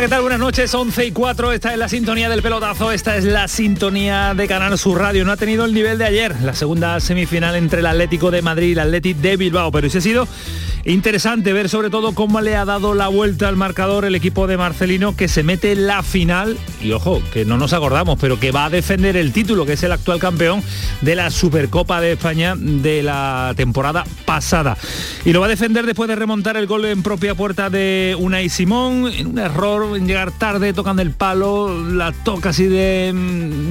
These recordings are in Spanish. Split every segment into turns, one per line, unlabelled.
¿Qué tal? Buenas noches, 11 y 4, esta es la sintonía del pelotazo, esta es la sintonía de Canal Sur Radio. No ha tenido el nivel de ayer, la segunda semifinal entre el Atlético de Madrid y el Atlético de Bilbao, pero sí ha sido interesante ver sobre todo cómo le ha dado la vuelta al marcador el equipo de Marcelino que se mete en la final y ojo, que no nos acordamos, pero que va a defender el título, que es el actual campeón de la Supercopa de España de la temporada pasada. Y lo va a defender después de remontar el gol en propia puerta de Unai Simón, en un error, en llegar tarde, tocando el palo, la toca así de,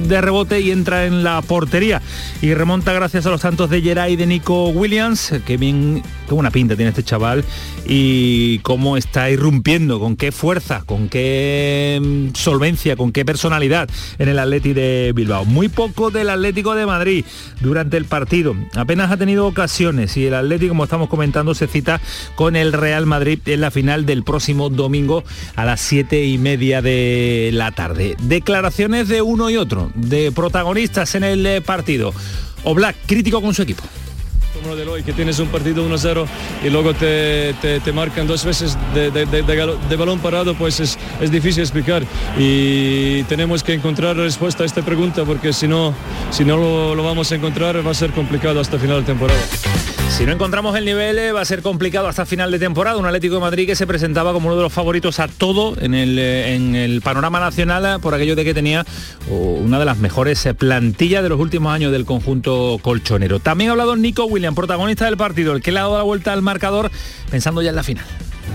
de rebote y entra en la portería. Y remonta gracias a los tantos de Geray y de Nico Williams, que bien, qué buena pinta tiene este chaval y cómo está irrumpiendo, con qué fuerza, con qué mm, solvencia, con qué personalidad en el Atleti de Bilbao. Muy poco del Atlético de Madrid durante el partido. Apenas ha tenido ocasiones y el Atlético, como estamos comentando, se cita con el Real Madrid en la final del próximo domingo a las siete y media de la tarde. Declaraciones de uno y otro, de protagonistas en el eh, partido. Oblak, crítico con su equipo
como lo de hoy, que tienes un partido 1-0 y luego te, te, marcan dos veces de, de balón parado, pues es, es, difícil explicar. Y tenemos que encontrar respuesta a esta pregunta porque si no, si no lo, lo vamos a encontrar va a ser complicado hasta final de temporada.
Si no encontramos el nivel eh, va a ser complicado hasta final de temporada. Un Atlético de Madrid que se presentaba como uno de los favoritos a todo en el, eh, en el panorama nacional eh, por aquello de que tenía una de las mejores plantillas de los últimos años del conjunto colchonero. También ha hablado Nico William, protagonista del partido, el que le ha dado la vuelta al marcador pensando ya en la final.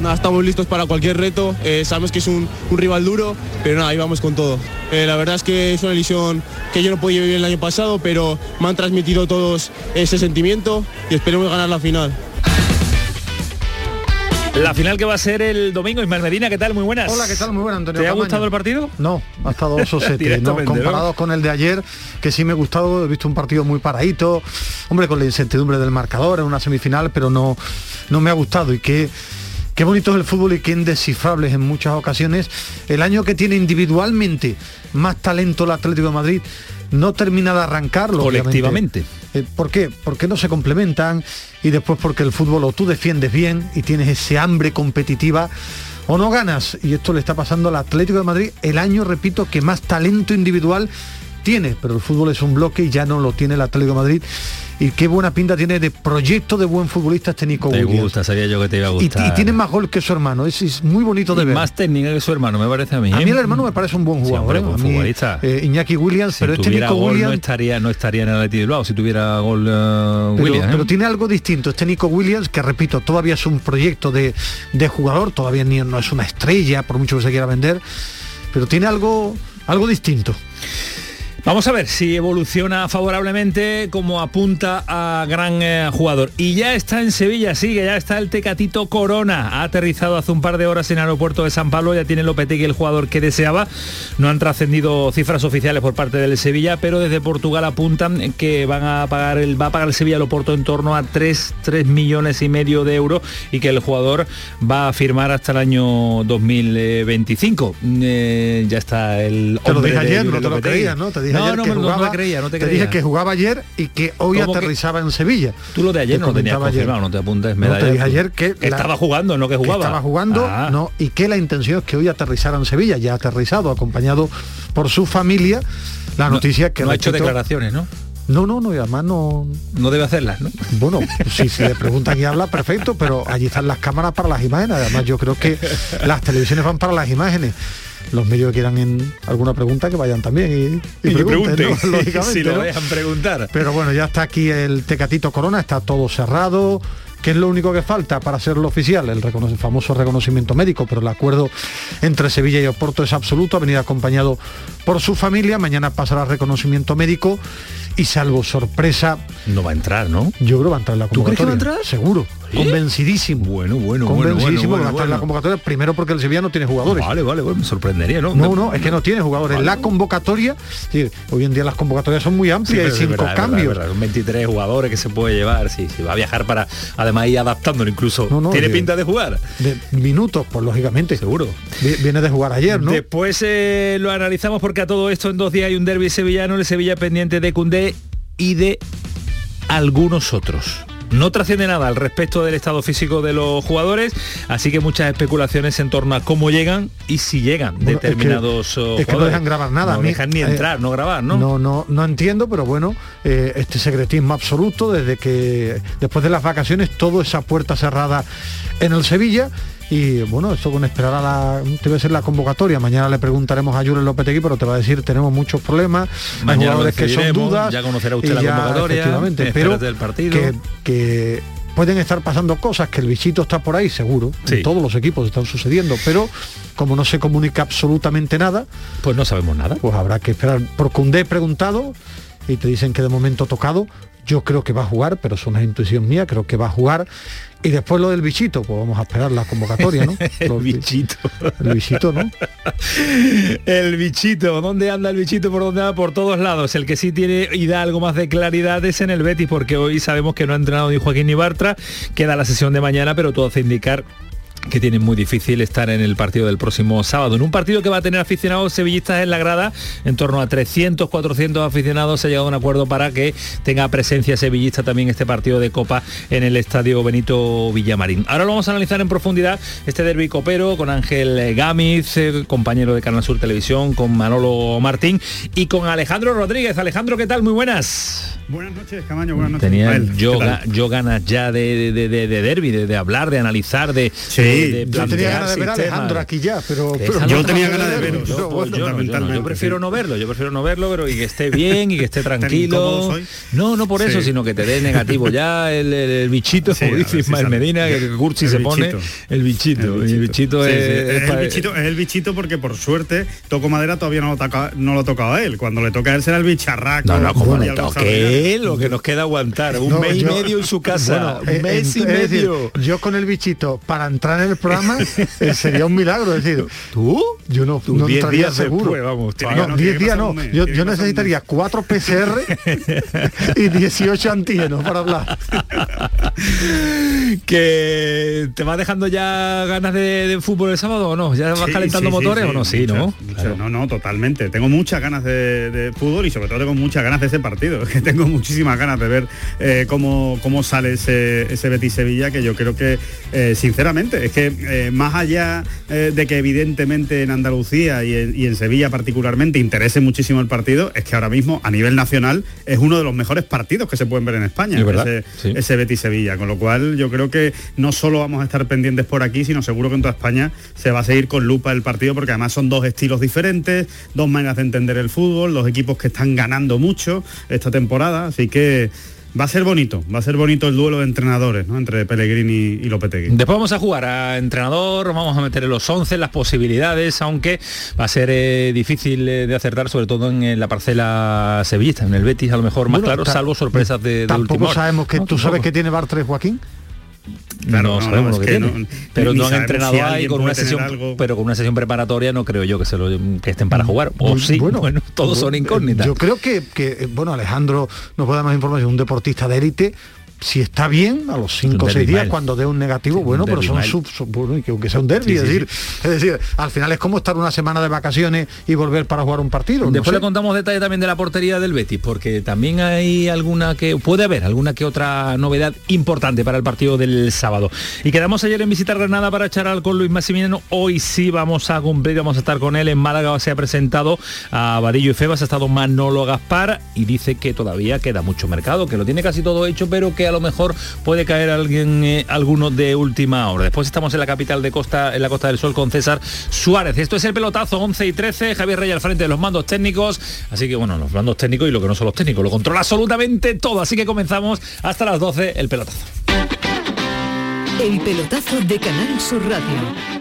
Nada, estamos listos para cualquier reto, eh, sabemos que es un, un, rival duro, pero nada, ahí vamos con todo. Eh, la verdad es que es una ilusión que yo no podía vivir el año pasado, pero me han transmitido todos ese sentimiento y esperemos ganar la final.
La final que va a ser el domingo, Ismael Medina, ¿qué tal? Muy buenas.
Hola, ¿qué tal? Muy buenas, Antonio.
¿Te ha gustado el partido?
No, ha estado sosete, ¿no? comparado ¿no? con el de ayer, que sí me ha gustado, he visto un partido muy paradito, hombre, con la incertidumbre del marcador en una semifinal, pero no, no me ha gustado y que Qué bonito es el fútbol y qué indescifrables en muchas ocasiones. El año que tiene individualmente más talento el Atlético de Madrid no termina de arrancarlo.
Colectivamente.
Eh, ¿Por qué? Porque no se complementan y después porque el fútbol o tú defiendes bien y tienes ese hambre competitiva o no ganas. Y esto le está pasando al Atlético de Madrid el año, repito, que más talento individual tiene, pero el fútbol es un bloque y ya no lo tiene el Atlético de Madrid. Y qué buena pinta tiene de proyecto de buen futbolista este Nico
Te
Williams.
gusta, sabía yo que te iba a gustar.
y tiene más gol que su hermano, es, es muy bonito de
Y
ver.
más técnica que su hermano, me parece a mí.
A
¿eh?
mí el hermano me parece un buen
Sí,
jugador.
hombre,
¿eh?
buen
A mí,
futbolista.
eh, Iñaki Williams,
Si
pero este Nico
gol,
Williams.
no estaría, no estaría en el Atleti de Bilbao si tuviera gol uh,
pero,
Williams. ¿eh?
pero tiene algo distinto. Este Nico Williams, que repito, todavía es un proyecto de, de jugador, todavía ni, no es una estrella, por mucho que se quiera vender, pero tiene algo, algo distinto.
Vamos a ver si evoluciona favorablemente como apunta a gran eh, jugador. Y ya está en Sevilla, sí, que ya está el Tecatito Corona. Ha aterrizado hace un par de horas en el aeropuerto de San Pablo, ya tiene Lopetegui el jugador que deseaba. No han trascendido cifras oficiales por parte del Sevilla, pero desde Portugal apuntan que van a pagar el, va a pagar el Sevilla al Oporto en torno a 3, 3 millones y medio de euros y que el jugador va a firmar hasta el año 2025. Eh, ya está el
Te lo dije ayer, no te lo creías, ¿no? Te dije
no,
ayer
no,
que
no, no
jugaba,
te creía, no te
te
creía.
dije que jugaba ayer y que hoy
¿Cómo que-
aterrizaba en Sevilla.
Tú lo de ayer
Te
no tenías confirmado, no te apuntes
No,
medalla.
te dije ayer que la-
estaba jugando, no que
que
jugaba.
estaba jugando,
Ah.
no, y que la intención es que hoy aterrizara en Sevilla, ya aterrizado, acompañado por su familia. La
No-
noticia que
no ha hecho declaraciones, ¿no?
No, no, no, y además no.
No debe hacerlas, ¿no?
Bueno, si se le preguntan y habla, perfecto, pero allí están las cámaras para las imágenes. Además, yo creo que las televisiones van para las imágenes. Los medios que quieran en alguna pregunta que vayan también y, y
Y
pregunten,
pregunten,
¿no? Lógicamente,
si lo
¿no?
dejan preguntar.
Pero bueno, ya está aquí el Tecatito Corona, está todo cerrado. ¿Qué es lo único que falta para hacerlo oficial? El, recono- el famoso reconocimiento médico, pero el acuerdo entre Sevilla y Oporto es absoluto. Ha venido acompañado por su familia. Mañana pasará reconocimiento médico y salvo sorpresa,
No va a entrar, ¿no?
yo creo que va a entrar en la
¿Tú crees que va a
convocatoria.
entrar?
Seguro. convencidísimo.
Bueno, bueno,
convencidísimo
bueno,
de estar en la convocatoria, primero porque el Sevilla no tiene jugadores.
Vale, vale, me sorprendería, ¿no?
No, no, es que no tiene jugadores. La convocatoria, hoy en día las convocatorias son muy amplias, hay cinco cambios.
son 23 jugadores que se puede llevar, sí, sí, va a viajar para además ir adaptándolo incluso. tiene pinta de jugar.
De minutos, pues lógicamente.
Seguro.
Viene de jugar ayer, ¿no?
Después eh, lo analizamos porque a todo esto en dos días hay un derby sevillano, el Sevilla pendiente de Cundé y de algunos otros. No trasciende nada al respecto del estado físico de los jugadores, así que muchas especulaciones en torno a cómo llegan y si llegan determinados
es que, no dejan grabar nada.
No dejan ni eh, entrar, no grabar, ¿no?
No, no, no entiendo, pero bueno, eh, este secretismo absoluto desde que después de las vacaciones toda esa puerta cerrada en el Sevilla y bueno, esto con esperar a la, debe ser la convocatoria. Mañana le preguntaremos a López Lopetegui, pero te va a decir, tenemos muchos problemas,
hay jugadores que son dudas. Ya conocerá usted la convocatoria,
pero del partido. Que, pueden estar pasando cosas, que el bichito está por ahí, seguro. En todos los equipos están sucediendo, pero como no se comunica absolutamente nada,
pues no sabemos nada.
Pues habrá que esperar. Por Cundé preguntado y te dicen que de momento tocado, yo creo que va a jugar, pero es una intuición mía, creo que va a jugar y después lo del bichito, pues vamos a esperar la convocatoria, ¿no?
el bichito.
El bichito, ¿no?
el bichito, ¿dónde anda el bichito? ¿Por dónde va? Por todos lados. El que sí tiene y da algo más de claridad es en el Betis, porque hoy sabemos que no ha entrenado ni Joaquín ni Bartra, queda la sesión de mañana, pero todo hace indicar que tiene muy difícil estar en el partido del próximo sábado. En un partido que va a tener aficionados sevillistas en la grada, en torno a 300, 400 aficionados, se ha llegado a un acuerdo para que tenga presencia sevillista también este partido de Copa en el Estadio Benito Villamarín. Ahora lo vamos a analizar en profundidad este derbi copero con Ángel Gámez, eh, compañero de Canal Sur Televisión, con Manolo Martín y con Alejandro Rodríguez. Alejandro, ¿qué tal? Muy buenas.
Buenas noches, Camaño, buenas noches.
Tenía yo, yo, ganas ya de, de, de, derby, de, hablar, de analizar, de,
sí, yo tenía ganas de ver a Alejandro aquí ya, pero,
yo tenía ganas de verlo.
Yo, prefiero no verlo, yo prefiero no verlo, pero y que esté bien y que esté tranquilo. No, no por eso, sino que te dé negativo ya el, bichito, como dice Ismael Medina, que Curchi se pone el bichito. El bichito,
es, el bichito, es el bichito porque por suerte toco madera todavía no lo toca, no lo tocado a él. Cuando le toca a él será el bicharraco.
No, no, como le toque lo que nos queda aguantar. Un mes y medio en su casa. un eh, mes y medio.
yo con el bichito para entrar en el programa eh, sería un milagro. Es decir,
¿tú?
Yo no, no entraría seguro.
vamos,
no, 10 días no. Yo, yo necesitaría 4 PCR y 18 antígenos para hablar.
que te va dejando ya ganas de, fútbol el sábado o no? ¿Ya vas calentando motores o no? Sí, ¿no?
No, no, totalmente. Tengo muchas ganas de, fútbol y sobre todo tengo muchas ganas de ese partido. Que tengo muchísimas ganas de ver eh, cómo, cómo sale ese, ese Betis Sevilla, que yo creo que, eh, sinceramente, es que eh, más allá de que evidentemente en Andalucía y en, Sevilla particularmente interese muchísimo el partido, es que ahora mismo a nivel nacional es uno de los mejores partidos que se pueden ver en España, ese, ese Betis Sevilla. Con lo cual yo creo que no solo vamos a estar pendientes por aquí, sino seguro que en toda España se va a seguir con lupa el partido, porque además son dos estilos diferentes, dos maneras de entender el fútbol, dos equipos que están ganando mucho esta temporada, así que Va a ser bonito, va a ser bonito el duelo de entrenadores ¿no? entre Pellegrini y Lopetegui.
Después vamos a jugar a entrenador, vamos a meter en los 11 las posibilidades, aunque va a ser eh, difícil eh, de acertar, sobre todo en, la parcela sevillista, en el Betis a lo mejor más claro, salvo sorpresas de, de
Tampoco sabemos que tú sabes que tiene Bartres Joaquín
no, sabemos lo que, tiene. pero no han entrenado ahí con una sesión, pero con una sesión preparatoria no creo yo que se lo que estén para jugar. O sí, bueno, todos son incógnitas.
Yo creo que, que, bueno, Alejandro nos puede dar más información, un deportista de élite si está bien a los 5 o 6 días cuando dé un negativo, bueno, pero son sub, bueno, y que aunque sea un derby, es, decir, es decir, al final es como estar una semana de vacaciones y volver para jugar un partido.
Después le contamos detalle también de la portería del Betis, porque también hay alguna que, puede haber alguna que otra novedad importante para el partido del sábado. Y quedamos ayer en visitar Granada para echar con Luis Massimiliano. Hoy sí vamos a cumplir, vamos a estar con él. En Málaga se ha presentado a Vadillo y Febas, ha estado Manolo Gaspar y dice que todavía queda mucho mercado, que lo tiene casi todo hecho, pero que a lo mejor puede caer alguien, eh, alguno de última hora. Después estamos en la capital de Costa, en la Costa del Sol con César Suárez. Esto es el pelotazo 11 y 13, Javier Rey al frente de los mandos técnicos. Así que bueno, los mandos técnicos y lo que no son los técnicos, lo controla absolutamente todo. Así que comenzamos hasta las 12 el pelotazo.
El pelotazo de Canal Sur Radio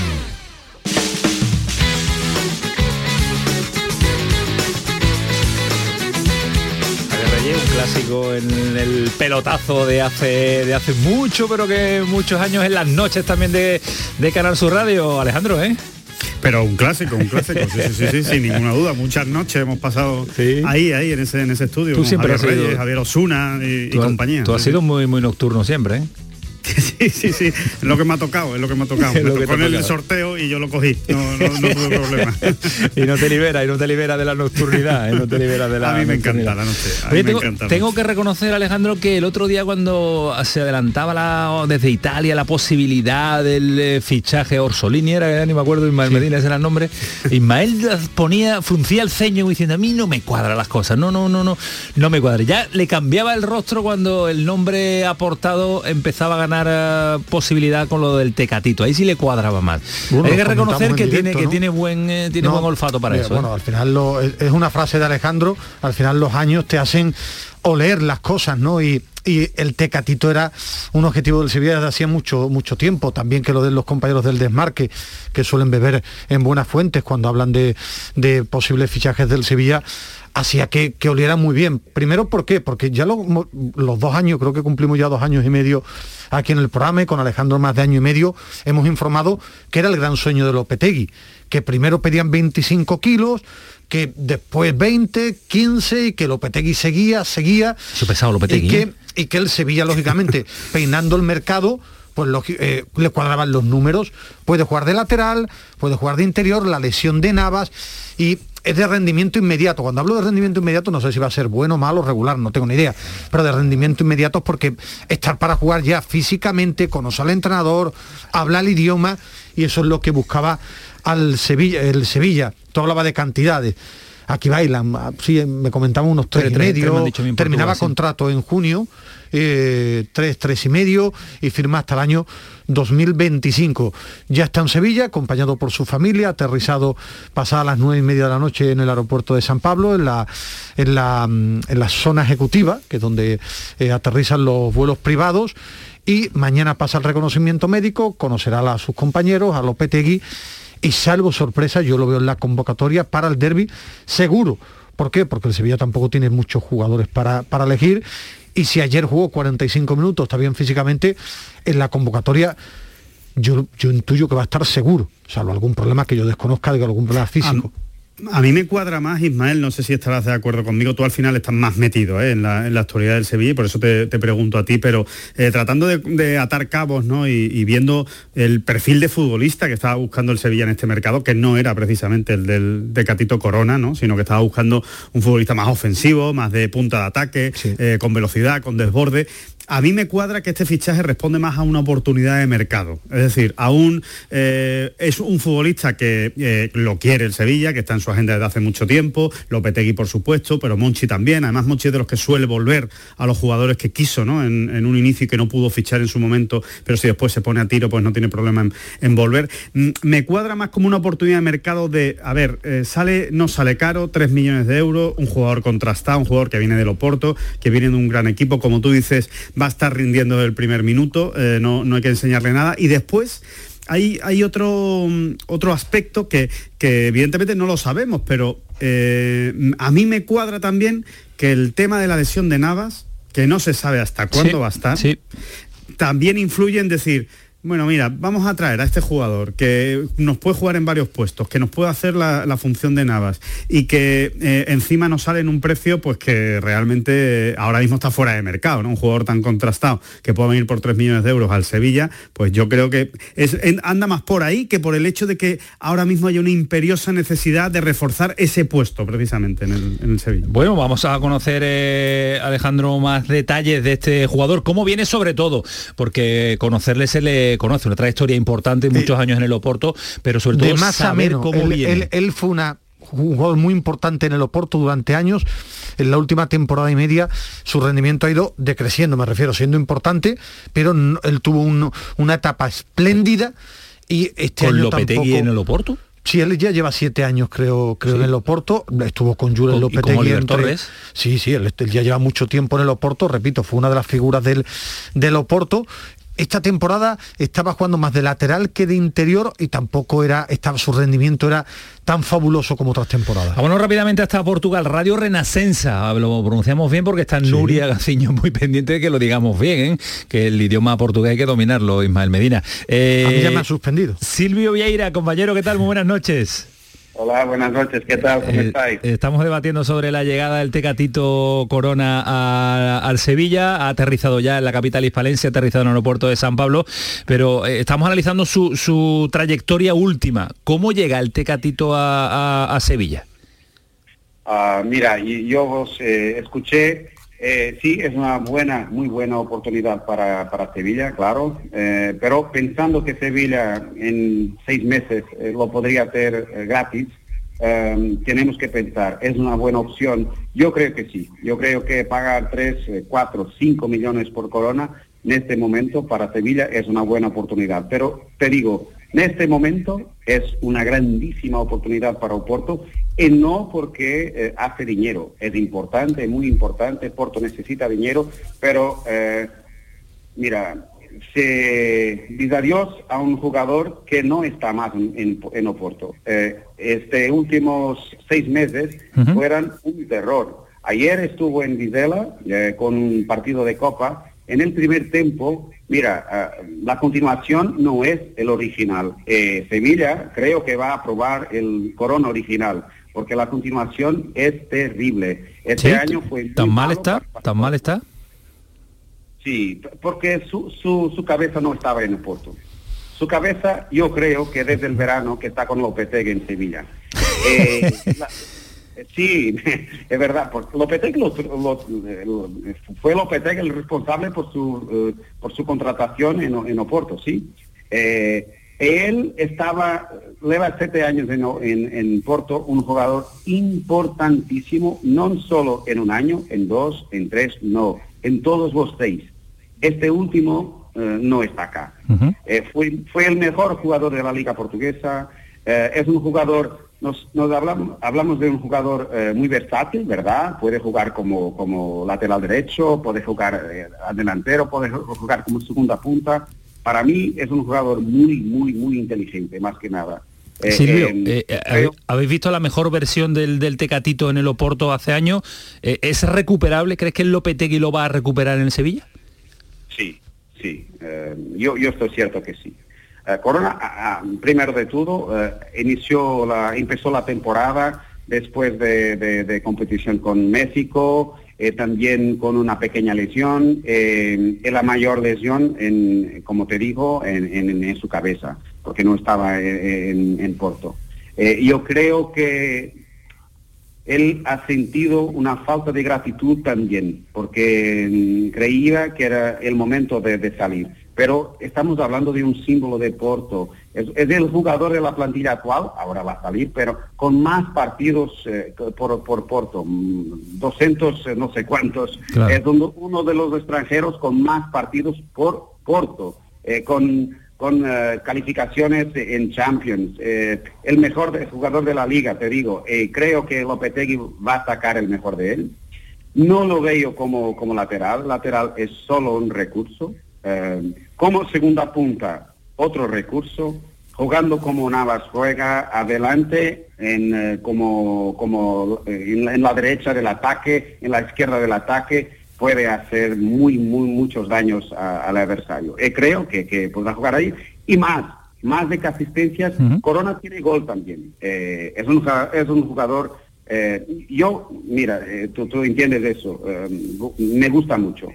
Un clásico en el pelotazo de hace de hace mucho, pero que muchos años en las noches también de, de Canal Sur Radio, Alejandro, ¿eh?
Pero un clásico, un clásico, sí, sí, sí, sin ninguna duda. Muchas noches hemos pasado ahí, ahí, en ese, en ese estudio.
Tú siempre
Javier
has
Reyes, Javier Osuna y, y compañía.
Tú has sido muy, muy nocturno siempre, ¿eh?
Sí, sí, sí, es lo que me ha tocado, es lo que me ha tocado. Me tocó en el sorteo y yo lo cogí, no, no, no tuve problema.
y no te libera, y no te libera de la nocturnidad, ¿eh? no te libera de la
A mí me encanta la noche. a mí
Oye,
me
tengo,
encanta
que reconocer, Alejandro, que el otro día cuando se adelantaba la, desde Italia la posibilidad del eh, fichaje Orsolini, era, ya ni me acuerdo, Ismael Medina ese era el nombre, Ismael ponía, fruncía el ceño diciendo, a mí no me cuadran las cosas, no, no, no, no, no me cuadra. Ya le cambiaba el rostro cuando el nombre aportado empezaba a ganar eh, posibilidad con lo del Tecatito, ahí sí le cuadraba más.
Bueno,
Hay que reconocer que
en
tiene, que tiene buen eh, tiene
No,
buen olfato para
mira,
eso. ¿eh?
Bueno, al final lo- es, es una frase de Alejandro, al final los años te hacen oler las cosas, ¿no? Y, y el Tecatito era un objetivo del Sevilla desde hacía mucho, mucho tiempo, también que lo de los compañeros del desmarque, que suelen beber en buenas fuentes cuando hablan de, de posibles fichajes del Sevilla, hacía que, que oliera muy bien. Primero, ¿por qué? Porque ya los dos años, creo que cumplimos ya dos años y medio aquí en el programa y con Alejandro más de año y medio, hemos informado que era el gran sueño de Lopetegui, que primero pedían 25 kilos, que después 20, 15 y que Lopetegui seguía, seguía.
Su pesado Lopetegui,
Y que,
¿eh?
y que el Sevilla, lógicamente, peinando el mercado, pues eh, le cuadraban los números. Puede jugar de lateral, puede jugar de interior, la lesión de Navas y es de rendimiento inmediato. Cuando hablo de rendimiento inmediato no sé si va a ser bueno, malo, regular, no tengo ni idea. Pero de rendimiento inmediato es porque estar para jugar ya físicamente, conocer al entrenador, hablar el idioma y eso es lo que buscaba al Sevilla, el Sevilla. Tú hablaba de cantidades. Aquí bailan, ah, sí, me comentaba unos tres,
Tres,
y
tres, tres me
medio, terminaba
Portugal, sí.
contrato en junio, eh, tres, tres y medio y firma hasta el año 2025. Ya está en Sevilla, acompañado por su familia, aterrizado pasadas las nueve y media de la noche en el aeropuerto de San Pablo, en la, en la, mm, en la zona ejecutiva, que es donde eh, aterrizan los vuelos privados. Y mañana pasa el reconocimiento médico, conocerá a sus compañeros, a Lopetegui, y salvo sorpresa, yo lo veo en la convocatoria para el derby seguro. ¿Por qué? Porque el Sevilla tampoco tiene muchos jugadores para, para elegir. Y si ayer jugó 45 minutos, está bien físicamente, en la convocatoria yo, yo intuyo que va a estar seguro, salvo algún problema que yo desconozca de algún problema físico.
A mí me cuadra más, Ismael, no sé si estarás de acuerdo conmigo, tú al final estás más metido ¿eh? en, la, en la actualidad del Sevilla y por eso te, te pregunto a ti, pero eh, tratando de, de atar cabos ¿no? y, y viendo el perfil de futbolista que estaba buscando el Sevilla en este mercado, que no era precisamente el del, de Catito Corona, ¿no? sino que estaba buscando un futbolista más ofensivo, más de punta de ataque, eh, con velocidad, con desborde. A mí me cuadra que este fichaje responde más a una oportunidad de mercado. Es decir, aún eh, es un futbolista que eh, lo quiere el Sevilla, que está en su agenda desde hace mucho tiempo, Lopetegui por supuesto, pero Monchi también. Además, Monchi es de los que suele volver a los jugadores que quiso ¿no? en, un inicio y que no pudo fichar en su momento, pero si después se pone a tiro, pues no tiene problema en, volver. Mm, Me cuadra más como una oportunidad de mercado de, a ver, eh, sale, no sale caro, 3 millones de euros, un jugador contrastado, un jugador que viene del Oporto, que viene de un gran equipo, como tú dices, va a estar rindiendo desde el primer minuto, eh, no, no hay que enseñarle nada. Y después hay, hay otro, otro aspecto que, que evidentemente no lo sabemos, pero eh, a mí me cuadra también que el tema de la lesión de Navas, que no se sabe hasta cuándo va a estar, también influye en decir, bueno, mira, vamos a traer a este jugador que nos puede jugar en varios puestos, que nos puede hacer la, función de Navas y que eh, encima nos sale en un precio pues que realmente ahora mismo está fuera de mercado, ¿no? Un jugador tan contrastado que puede venir por 3 millones de euros al Sevilla, pues yo creo que anda más por ahí que por el hecho de que ahora mismo hay una imperiosa necesidad de reforzar ese puesto precisamente en el, Sevilla.
Bueno, vamos a conocer, eh, Alejandro, más detalles de este jugador, cómo viene sobre todo, porque conocerle se le conoce, una trayectoria importante, muchos años en el Oporto, pero sobre todo
más saber cómo él, viene. Él, fue una, un jugador muy importante en el Oporto durante años. En la última temporada y media su rendimiento ha ido decreciendo, me refiero, siendo importante, pero él tuvo una etapa espléndida y este
¿Con
año
Lopetegui en el Oporto?
Sí, él ya lleva siete años, creo, creo en el Oporto. Estuvo con Julen Lopetegui.
¿Y Torres?
Sí, sí, él, ya lleva mucho tiempo en el Oporto. Repito, fue una de las figuras del, del Oporto esta temporada estaba jugando más de lateral que de interior y tampoco era, estaba, su rendimiento era tan fabuloso como otras temporadas.
Vámonos rápidamente hasta Portugal, Radio Renascença, lo pronunciamos bien porque está Nuria Gaciño muy pendiente de que lo digamos bien, ¿eh? que el idioma portugués hay que dominarlo, Ismael Medina.
A mí ya me ha eh, suspendido.
Silvio Vieira, compañero, ¿qué tal? Muy buenas noches.
Hola, buenas noches, ¿qué tal? ¿Cómo eh, estáis?
Estamos debatiendo sobre la llegada del Tecatito Corona al Sevilla, ha aterrizado ya en la capital hispalense, ha aterrizado en el aeropuerto de San Pablo, pero eh, estamos analizando su, trayectoria última. ¿Cómo llega el Tecatito a, Sevilla?
Ah, mira, yo os eh, escuché eh, sí, es una buena, muy buena oportunidad para, Sevilla, claro, eh, pero pensando que Sevilla en seis meses eh, lo podría hacer gratis, tenemos que pensar, ¿es una buena opción? Yo creo que sí, yo creo que pagar 3, 4, 5 millones por corona en este momento para Sevilla es una buena oportunidad, pero te digo, en este momento es una grandísima oportunidad para Oporto y no porque eh, hace dinero. Es importante, muy importante, Porto necesita dinero, pero eh, mira, se dice adiós a un jugador que no está más en, Oporto. Eh, este últimos seis meses fueron un terror. Ayer estuvo en Vizela con un partido de Copa. En el primer tiempo Mira, la continuación no es el original. Eh, Sevilla creo que va a aprobar el corona original, porque la continuación es terrible. Este año fue...
¿Tan mal está? ¿Tan mal está?
Sí, porque su, su, cabeza no estaba en el puerto. Su cabeza, yo creo que desde el verano que está con Lopetegui en Sevilla. Eh, Sí, es verdad. Porque Lopetegui fue Lopetegui el responsable por su, eh, por su contratación en, en Oporto, sí. Eh, él estaba, lleva siete años en, en, en, Porto, un jugador importantísimo, no solo en un año, en dos, en tres, no, en todos los seis. Este último eh, no está acá. fue, fue el mejor jugador de la liga portuguesa, es un jugador nos, hablamos, hablamos, de un jugador eh, muy versátil, ¿verdad? Puede jugar como, como lateral derecho, puede jugar eh, delantero, puede jugar como segunda punta. Para mí es un jugador muy, muy, muy inteligente, más que nada.
Eh, Silvio, ¿habéis visto la mejor versión del, del, Tecatito en el Oporto hace años? ¿Es recuperable? ¿Crees que el Lopetegui lo va a recuperar en el Sevilla?
Sí, sí. yo, yo estoy cierto que sí. Eh, Corona, primero de todo, eh, inició la, empezó la temporada después de, competición con México, eh, también con una pequeña lesión, eh, la mayor lesión, en, como te digo, en, su cabeza, porque no estaba en, en Porto. yo creo que él ha sentido una falta de gratitud también, porque mm, creía que era el momento de salir pero estamos hablando de un símbolo de Porto. Es, el jugador de la plantilla actual, ahora va a salir, pero con más partidos eh, por, por, Porto, 200 mm, eh, no sé cuántos. Es uno, de los extranjeros con más partidos por Porto, eh, con, con calificaciones en Champions. el mejor jugador de la liga, te digo. creo que Lopetegui va a sacar el mejor de él. No lo veo como, como lateral. Lateral es solo un recurso. Como segunda punta, otro recurso, jugando como Navas juega adelante en, eh, como, como en, la, derecha del ataque, en la izquierda del ataque, puede hacer muy, muy, muchos daños al adversario. Y creo que, que podrá jugar ahí. Y más, más de que asistencias, Corona tiene gol también. Eh, es, un, es un jugador, eh, yo, mira, eh, tú, tú, entiendes eso, me gusta mucho,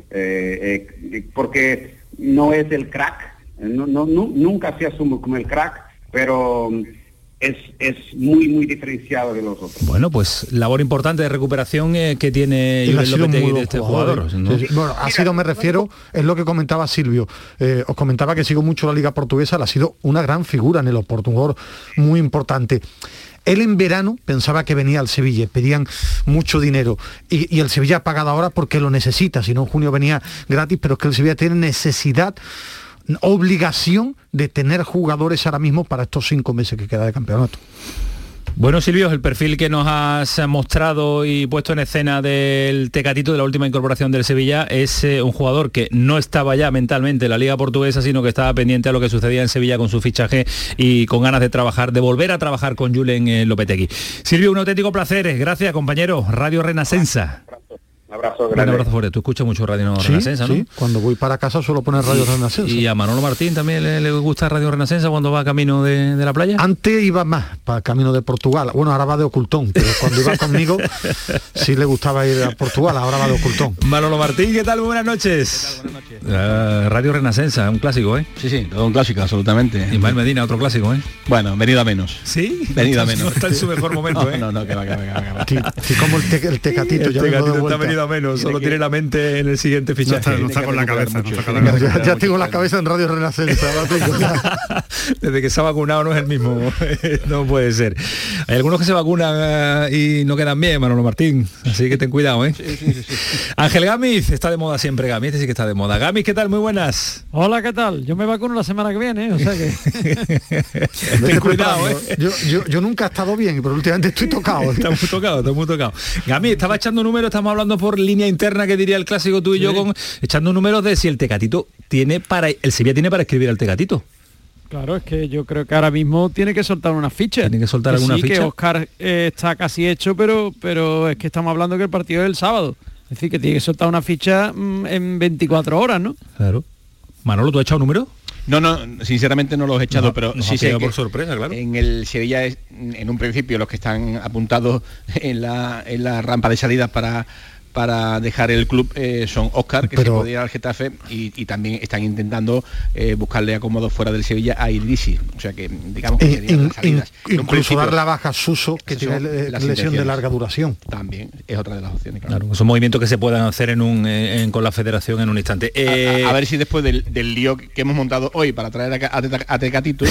porque no es el crack, no, no, nunca se asume como el crack, pero es, es, muy, muy diferenciado de los otros.
Bueno, pues labor importante de recuperación eh, que tiene
de este jugador. ¿eh? Bueno, ha sido, me refiero, es lo que comentaba Silvio. Eh, os comentaba que sigo mucho la Liga Portuguesa, ha sido una gran figura en el Oporto, muy importante. Él en verano pensaba que venía al Sevilla, pedían mucho dinero y, el Sevilla ha pagado ahora porque lo necesita, si no en junio venía gratis, pero es que el Sevilla tiene necesidad obligación de tener jugadores ahora mismo para estos cinco meses que queda de campeonato.
Bueno, Silvio, el perfil que nos has mostrado y puesto en escena del Tecatito de la última incorporación del Sevilla es eh, un jugador que no estaba ya mentalmente en la Liga Portuguesa, sino que estaba pendiente a lo que sucedía en Sevilla con su fichaje y con ganas de trabajar, de volver a trabajar con Julen eh, Lopetegui. Silvio, un auténtico placer. Gracias, compañero. Radio Renacenza
abrazo grande.
Un abrazo fuerte. Tú escuchas mucho Radio Renacenza, ¿no? Sí,
cuando voy para casa suelo poner Radio Renacenza.
¿Y a Manolo Martín también le, gusta Radio Renacenza cuando va camino de, la playa?
Antes iba más para camino de Portugal. Bueno, ahora va de Ocultón, pero cuando iba conmigo sí le gustaba ir a Portugal, ahora va de Ocultón.
Manolo Martín, ¿qué tal? Buenas noches. Buenas noches. Uh, Radio Renacenza, un clásico, ¿eh?
Sí, sí, todo un clásico, absolutamente.
Ismael Medina, otro clásico, ¿eh?
Bueno, venido a menos.
¿Sí?
Venido a menos. No
está en su mejor momento, ¿eh?
No, no, que va, que va, que va.
Sí, como el, el tecatito,
el
ya
tecatito menos, solo tiene la mente en el siguiente fichaje.
No está, con la cabeza.
ya, tengo la cabeza en Radio Renacenza.
Desde que se ha vacunado no es el mismo. no puede ser. Hay algunos que se vacunan eh, y no quedan bien, Manolo Martín. Así que ten cuidado, ¿eh? Ángel Gamiz, está de moda siempre Gamiz, sí que está de moda. Gamiz, ¿qué tal? Muy buenas.
Hola, ¿qué tal? Yo me vacuno la semana que viene, ¿eh? o sea que...
ten cuidado, ¿eh?
Yo, yo, yo, nunca he estado bien, pero últimamente estoy tocado.
está muy tocado, está muy tocado. Gamiz, estaba echando números, estamos hablando por línea interna que diría el clásico tú y yo con echando números de si el Tecatito tiene para el Sevilla tiene para escribir al Tecatito.
Claro, es que yo creo que ahora mismo tiene que soltar una ficha.
Tiene que soltar alguna
sí,
ficha.
que Oscar eh, está casi hecho, pero, pero es que estamos hablando que el partido es el sábado. Es decir, que tiene que soltar una ficha mm, en 24 horas, ¿no?
Claro. Manolo, ¿tú has echado número?
No, no, sinceramente no los he echado, pero sí sé
por sorpresa, claro.
En el Sevilla es, en un principio los que están apuntados en la, en la rampa de salida para para dejar el club eh, son Oscar, que se podía ir al Getafe, y, también están intentando eh, buscarle acomodo fuera del Sevilla a Idrisi. O sea que digamos que serían las salidas.
incluso dar la baja a Suso, que tiene lesión de larga duración.
También es otra de las opciones.
Claro, son movimientos que se puedan hacer en un, con la federación en un instante.
A, ver si después del, lío que hemos montado hoy para traer a, Tecatito,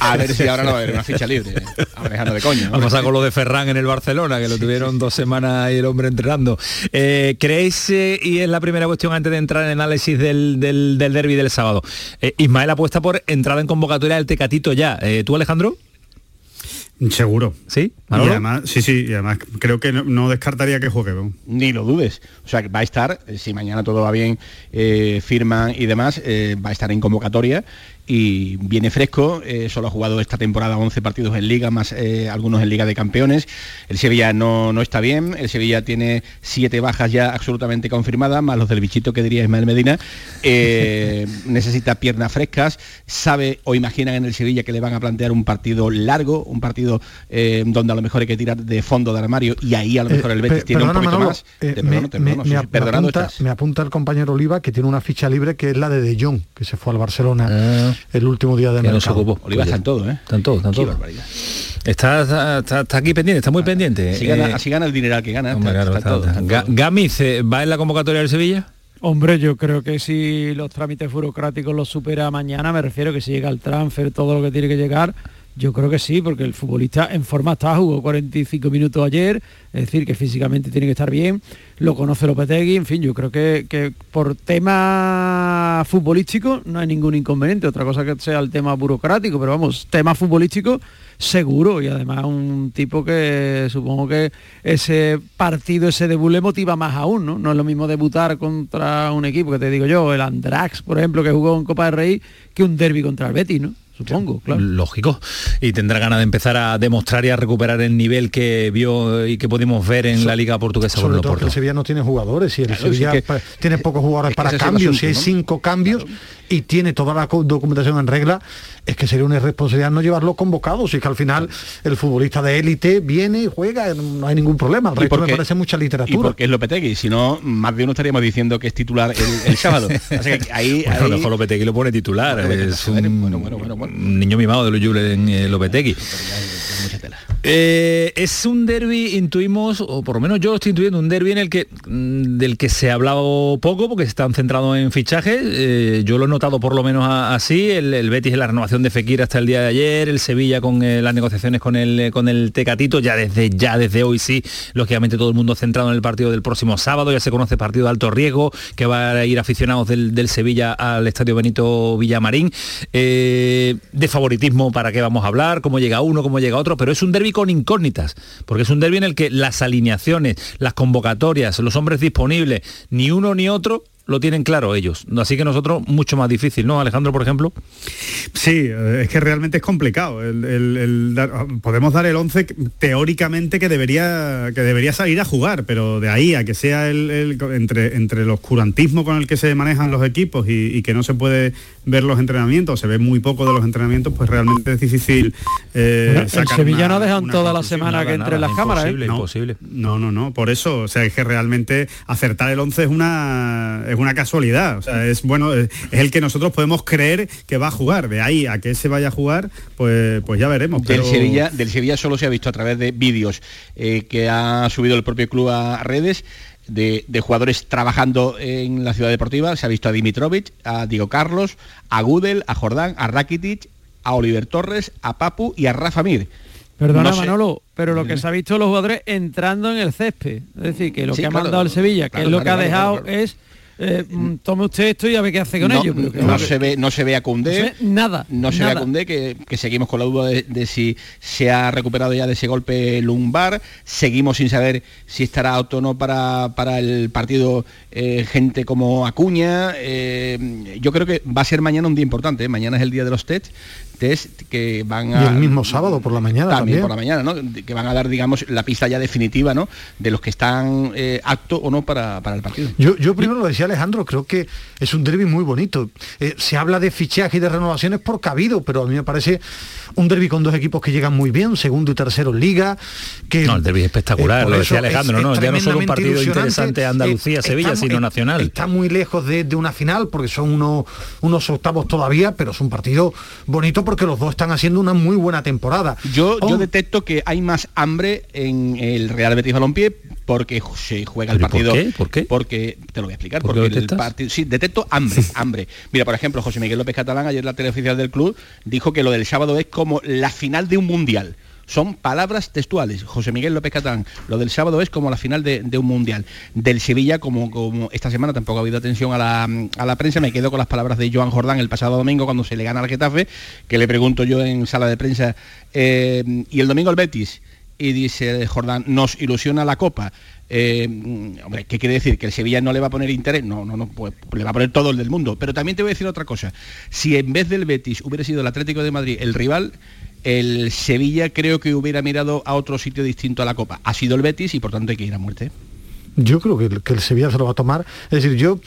a ver si ahora no va a haber una ficha libre. Ahora de coño.
Vamos a con lo de Ferran en el Barcelona, que lo tuvieron dos semanas y el hombre entrenando. Eh, ¿Creéis, eh, y es la primera cuestión antes de entrar en el análisis del, del, del derby del sábado, eh, Ismael apuesta por entrada en convocatoria del Tecatito ya. ¿Tú, Alejandro?
Seguro.
¿Sí?
Y además, sí, sí, y además creo que no, descartaría que juegue.
Ni lo dudes. O sea, va a estar, si mañana todo va bien, firman y demás, va a estar en convocatoria y viene fresco, eh, solo ha jugado esta temporada 11 partidos en liga, más eh, algunos en liga de campeones. El Sevilla no, no está bien, el Sevilla tiene siete bajas ya absolutamente confirmadas, más los del bichito que diría Ismael Medina. Eh, necesita piernas frescas, sabe o imagina en el Sevilla que le van a plantear un partido largo, un partido donde a lo mejor hay que tirar de fondo de armario y ahí a lo mejor el Betis tiene un poquito más.
me, apunta, el compañero Oliva que tiene una ficha libre que es la de De Jong, que se fue al Barcelona. El último día de
que
mercado.
No
Oliva está en todo, ¿eh?
Está en todo, está en todo. Está, está, aquí pendiente, está muy pendiente.
Así, gana, eh, así gana el dineral que gana.
Gamiz, ¿va en la convocatoria del Sevilla?
Hombre, yo creo que si los trámites burocráticos los supera mañana, me refiero que si llega el transfer, todo lo que tiene que llegar, yo creo que sí, porque el futbolista en forma está, jugó 45 minutos ayer, es decir, que físicamente tiene que estar bien, lo conoce Lopetegui, en fin, yo creo que, que por tema futbolístico no hay ningún inconveniente, otra cosa que sea el tema burocrático, pero vamos, tema futbolístico seguro y además un tipo que supongo que ese partido, ese debut le motiva más aún, ¿no? No es lo mismo debutar contra un equipo que te digo yo, el Andrax, por ejemplo, que jugó en Copa del Rey, que un derby contra el Betis, ¿no? Supongo, claro.
Lógico. Y tendrá ganas de empezar a demostrar y a recuperar el nivel que vio y que pudimos ver en la Liga Portuguesa
Sobre todo el Sevilla no tiene jugadores y el Sevilla tiene pocos jugadores para cambios. si hay cinco cambios y tiene toda la documentación en regla, es que sería una irresponsabilidad no llevarlo convocado. Si es que al final el futbolista de élite viene y juega, no hay ningún problema. El resto me parece mucha literatura. Y
porque es Lopetegui, si no, más de uno estaríamos diciendo que es titular el, sábado.
ahí, mejor Lopetegui lo pone titular. es un, niño mimado de los Jules en eh, Lopetegui. Eh, es un derby, intuimos, o por lo menos yo estoy intuyendo, un derby en el que mm, del que se ha hablado poco porque están centrados en fichajes. Eh, yo lo he notado por lo menos así. El, Betis en la renovación de Fekir hasta el día de ayer, el Sevilla con eh, las negociaciones con el con el Tecatito, ya desde ya desde hoy sí, lógicamente todo el mundo centrado en el partido del próximo sábado. Ya se conoce partido de alto riesgo que va a ir aficionados del, del Sevilla al Estadio Benito Villamarín. de favoritismo para qué vamos a hablar, cómo llega uno, cómo llega otro, pero es un derby con incógnitas, porque es un derby en el que las alineaciones, las convocatorias, los hombres disponibles, ni uno ni otro lo tienen claro ellos. Así que nosotros mucho más difícil, ¿no, Alejandro, por ejemplo?
Sí, eh, es que realmente es complicado. podemos dar el 11 teóricamente que debería, que debería salir a jugar, pero de ahí a que sea el, entre, entre el oscurantismo con el que se manejan los equipos y, que no se puede ver los entrenamientos, se ve muy poco de los entrenamientos, pues realmente es difícil
eh, El Sevilla no dejan toda la semana que entre las cámaras. ¿eh?
No, imposible. No, no, no, por eso, o sea, es que realmente acertar el 11 es una es una casualidad. O sea, es bueno, es, el que nosotros podemos creer que va a jugar. De ahí a que se vaya a jugar, pues, pues ya veremos.
Del, Sevilla, del Sevilla solo se ha visto a través de vídeos eh, que ha subido el propio club a redes. De, jugadores trabajando en la ciudad deportiva. Se ha visto a Dimitrovic, a Diego Carlos, a Gudel, a Jordán, a Rakitic, a Oliver Torres, a Papu y a Rafa Mir.
Perdona Manolo, pero lo que se ha visto los jugadores entrando en el césped. Es decir, que lo que ha mandado el Sevilla, que es lo que ha dejado es eh, mm, tome usted esto y a ver qué hace con ello.
no, se ve, no se ve a Cundé.
nada.
No se ve a Cundé, que, seguimos con la duda de, si se ha recuperado ya de ese golpe lumbar. Seguimos sin saber si estará auto o no para, para el partido eh, gente como Acuña. Eh, yo creo que va a ser mañana un día importante. Mañana es el día de los test test que van a...
Y el mismo sábado por la mañana
también. por la mañana, ¿no? Que van a dar, digamos, la pista ya definitiva, ¿no? De los que están eh, apto o no para, el partido.
Yo, yo primero lo decía Alejandro, creo que es un derby muy bonito. Eh, se habla de fichaje y de renovaciones por cabido, pero a mí me parece un derby con dos equipos que llegan muy bien, segundo y tercero en liga. Que,
no, el derby es espectacular, lo decía Alejandro, ¿no? Ya no solo un partido interesante Andalucía, Sevilla, sino nacional.
Está muy lejos de, una final porque son unos, unos octavos todavía, pero es un partido bonito porque los dos están haciendo una muy buena temporada.
Yo, yo detecto que hay más hambre en el Real Betis Balompié porque se juega el partido.
¿Por qué? ¿Por qué?
Porque te lo voy a explicar. porque el partido, sí, detecto hambre, hambre. Mira, por ejemplo, José Miguel López Catalán ayer la teleoficial del club dijo que lo del sábado es como la final de un mundial. Son palabras textuales. José Miguel López Catán, lo del sábado es como la final de, un mundial. Del Sevilla, como, como esta semana tampoco ha habido atención a la, prensa, me quedo con las palabras de Joan Jordán el pasado domingo cuando se le gana al Getafe, que le pregunto yo en sala de prensa, eh, y el domingo el Betis, y dice Jordán, nos ilusiona la copa. Eh, hombre, ¿qué quiere decir? ¿Que el Sevilla no le va a poner interés? No, no, no, pues le va a poner todo el del mundo. Pero también te voy a decir otra cosa. Si en vez del Betis hubiera sido el Atlético de Madrid el rival, el Sevilla creo que hubiera mirado a otro sitio distinto a la Copa. Ha sido el Betis y por tanto hay que ir a muerte.
Yo creo que, el Sevilla se lo va a tomar. Es decir, yo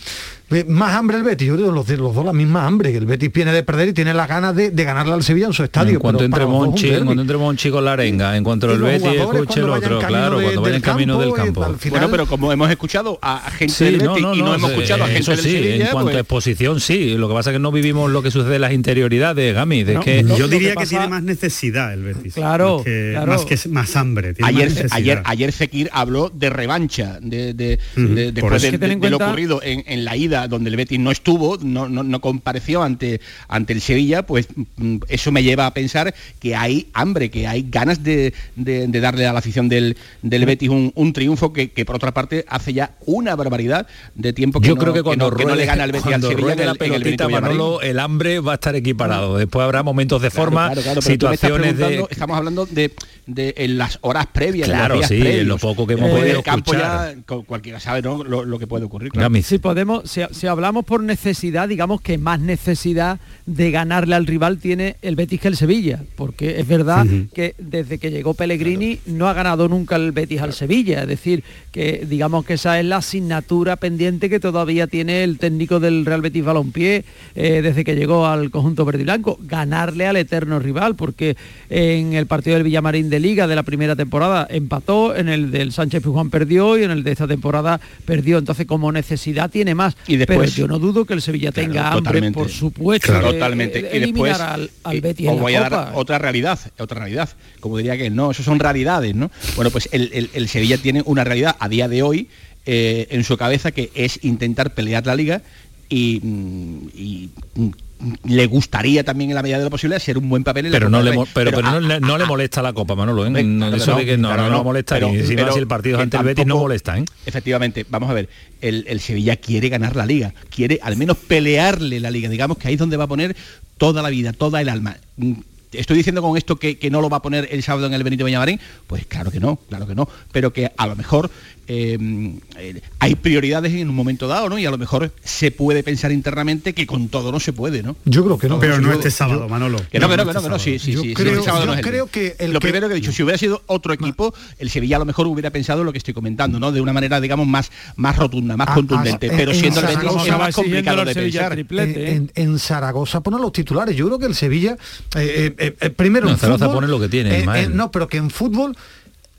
más hambre el Betis, yo creo los, los dos la misma hambre, que el Betis viene de perder y tiene las ganas de, ganarle al Sevilla en su estadio.
En cuanto entre Monchi, cuando entre Monchi con la arenga, en cuanto el Betis escuche el otro, claro, cuando vaya en camino del campo.
bueno, pero como hemos escuchado a gente del Betis y no hemos escuchado a gente del Sevilla,
en cuanto a pues- exposición sí, lo que pasa es que no vivimos lo que sucede en las interioridades, Gami, de que
yo diría que, tiene más necesidad el Betis.
Claro,
más que, más hambre,
ayer ayer ayer Fekir habló de revancha de, después de, lo ocurrido en, la ida Donde el Betis no estuvo, no, no, compareció ante, ante el Sevilla, pues mm, eso me lleva a pensar que hay hambre, que hay ganas de, darle a la afición del, del Betis un, triunfo que, por otra parte hace ya una barbaridad de tiempo que,
Yo
no,
creo que cuando
no, le gana al Betis al Sevilla
la pelotita, Manolo, el hambre va a estar equiparado. Después habrá momentos de forma, situaciones de...
Estamos hablando de, de en las horas previas.
Claro, sí, en lo poco que hemos podido campo ya
cualquiera sabe lo, que puede ocurrir.
Si podemos, si, hablamos por necesidad, digamos que más necesidad de ganarle al rival tiene el Betis que el Sevilla, porque es verdad que desde que llegó Pellegrini no ha ganado nunca el Betis al Sevilla, es decir, que digamos que esa es la asignatura pendiente que todavía tiene el técnico del Real Betis Balompié eh, desde que llegó al conjunto verde y blanco, ganarle al eterno rival, porque en el partido del Villamarín de Liga de la primera temporada empató, en el del Sánchez Pizjuán perdió y en el de esta temporada perdió. Entonces, como necesidad tiene más. Y después, Pero yo no dudo que el Sevilla tenga hambre, por supuesto.
totalmente. y después al, al Betis os voy a dar otra realidad, otra realidad. Como diría que no, eso son realidades, ¿no? Bueno, pues el, Sevilla tiene una realidad a día de hoy eh, en su cabeza que es intentar pelear la liga y, mm, le gustaría también en la medida de lo posible hacer un buen papel en
pero no le pero, no, le molesta la copa Manolo ¿eh? eso de que no, no, molesta y si el partido ante el Betis no molesta ¿eh?
efectivamente vamos a ver el, Sevilla quiere ganar la liga quiere al menos pelearle la liga digamos que ahí es donde va a poner toda la vida toda el alma ¿Estoy diciendo con esto que, que, no lo va a poner el sábado en el Benito Villamarín? Pues claro que no, claro que no. Pero que a lo mejor eh, hay prioridades en un momento dado, ¿no? Y a lo mejor se puede pensar internamente que con todo no se puede, ¿no?
Yo creo que no.
Pero no este sábado, Manolo.
Que no, que no, que no, que no, sí, sí, sí.
Creo, yo creo que
lo primero que he dicho, si hubiera sido otro equipo, el Sevilla a lo mejor hubiera pensado lo que estoy comentando, ¿no? De una manera, digamos, más, más rotunda, más ah, contundente. Ah, pero siendo el Betis era más complicado de pensar.
En, Zaragoza ponen los titulares. Yo creo que el Sevilla, eh, eh, primero
en Zaragoza pone lo que tiene.
no, pero que en fútbol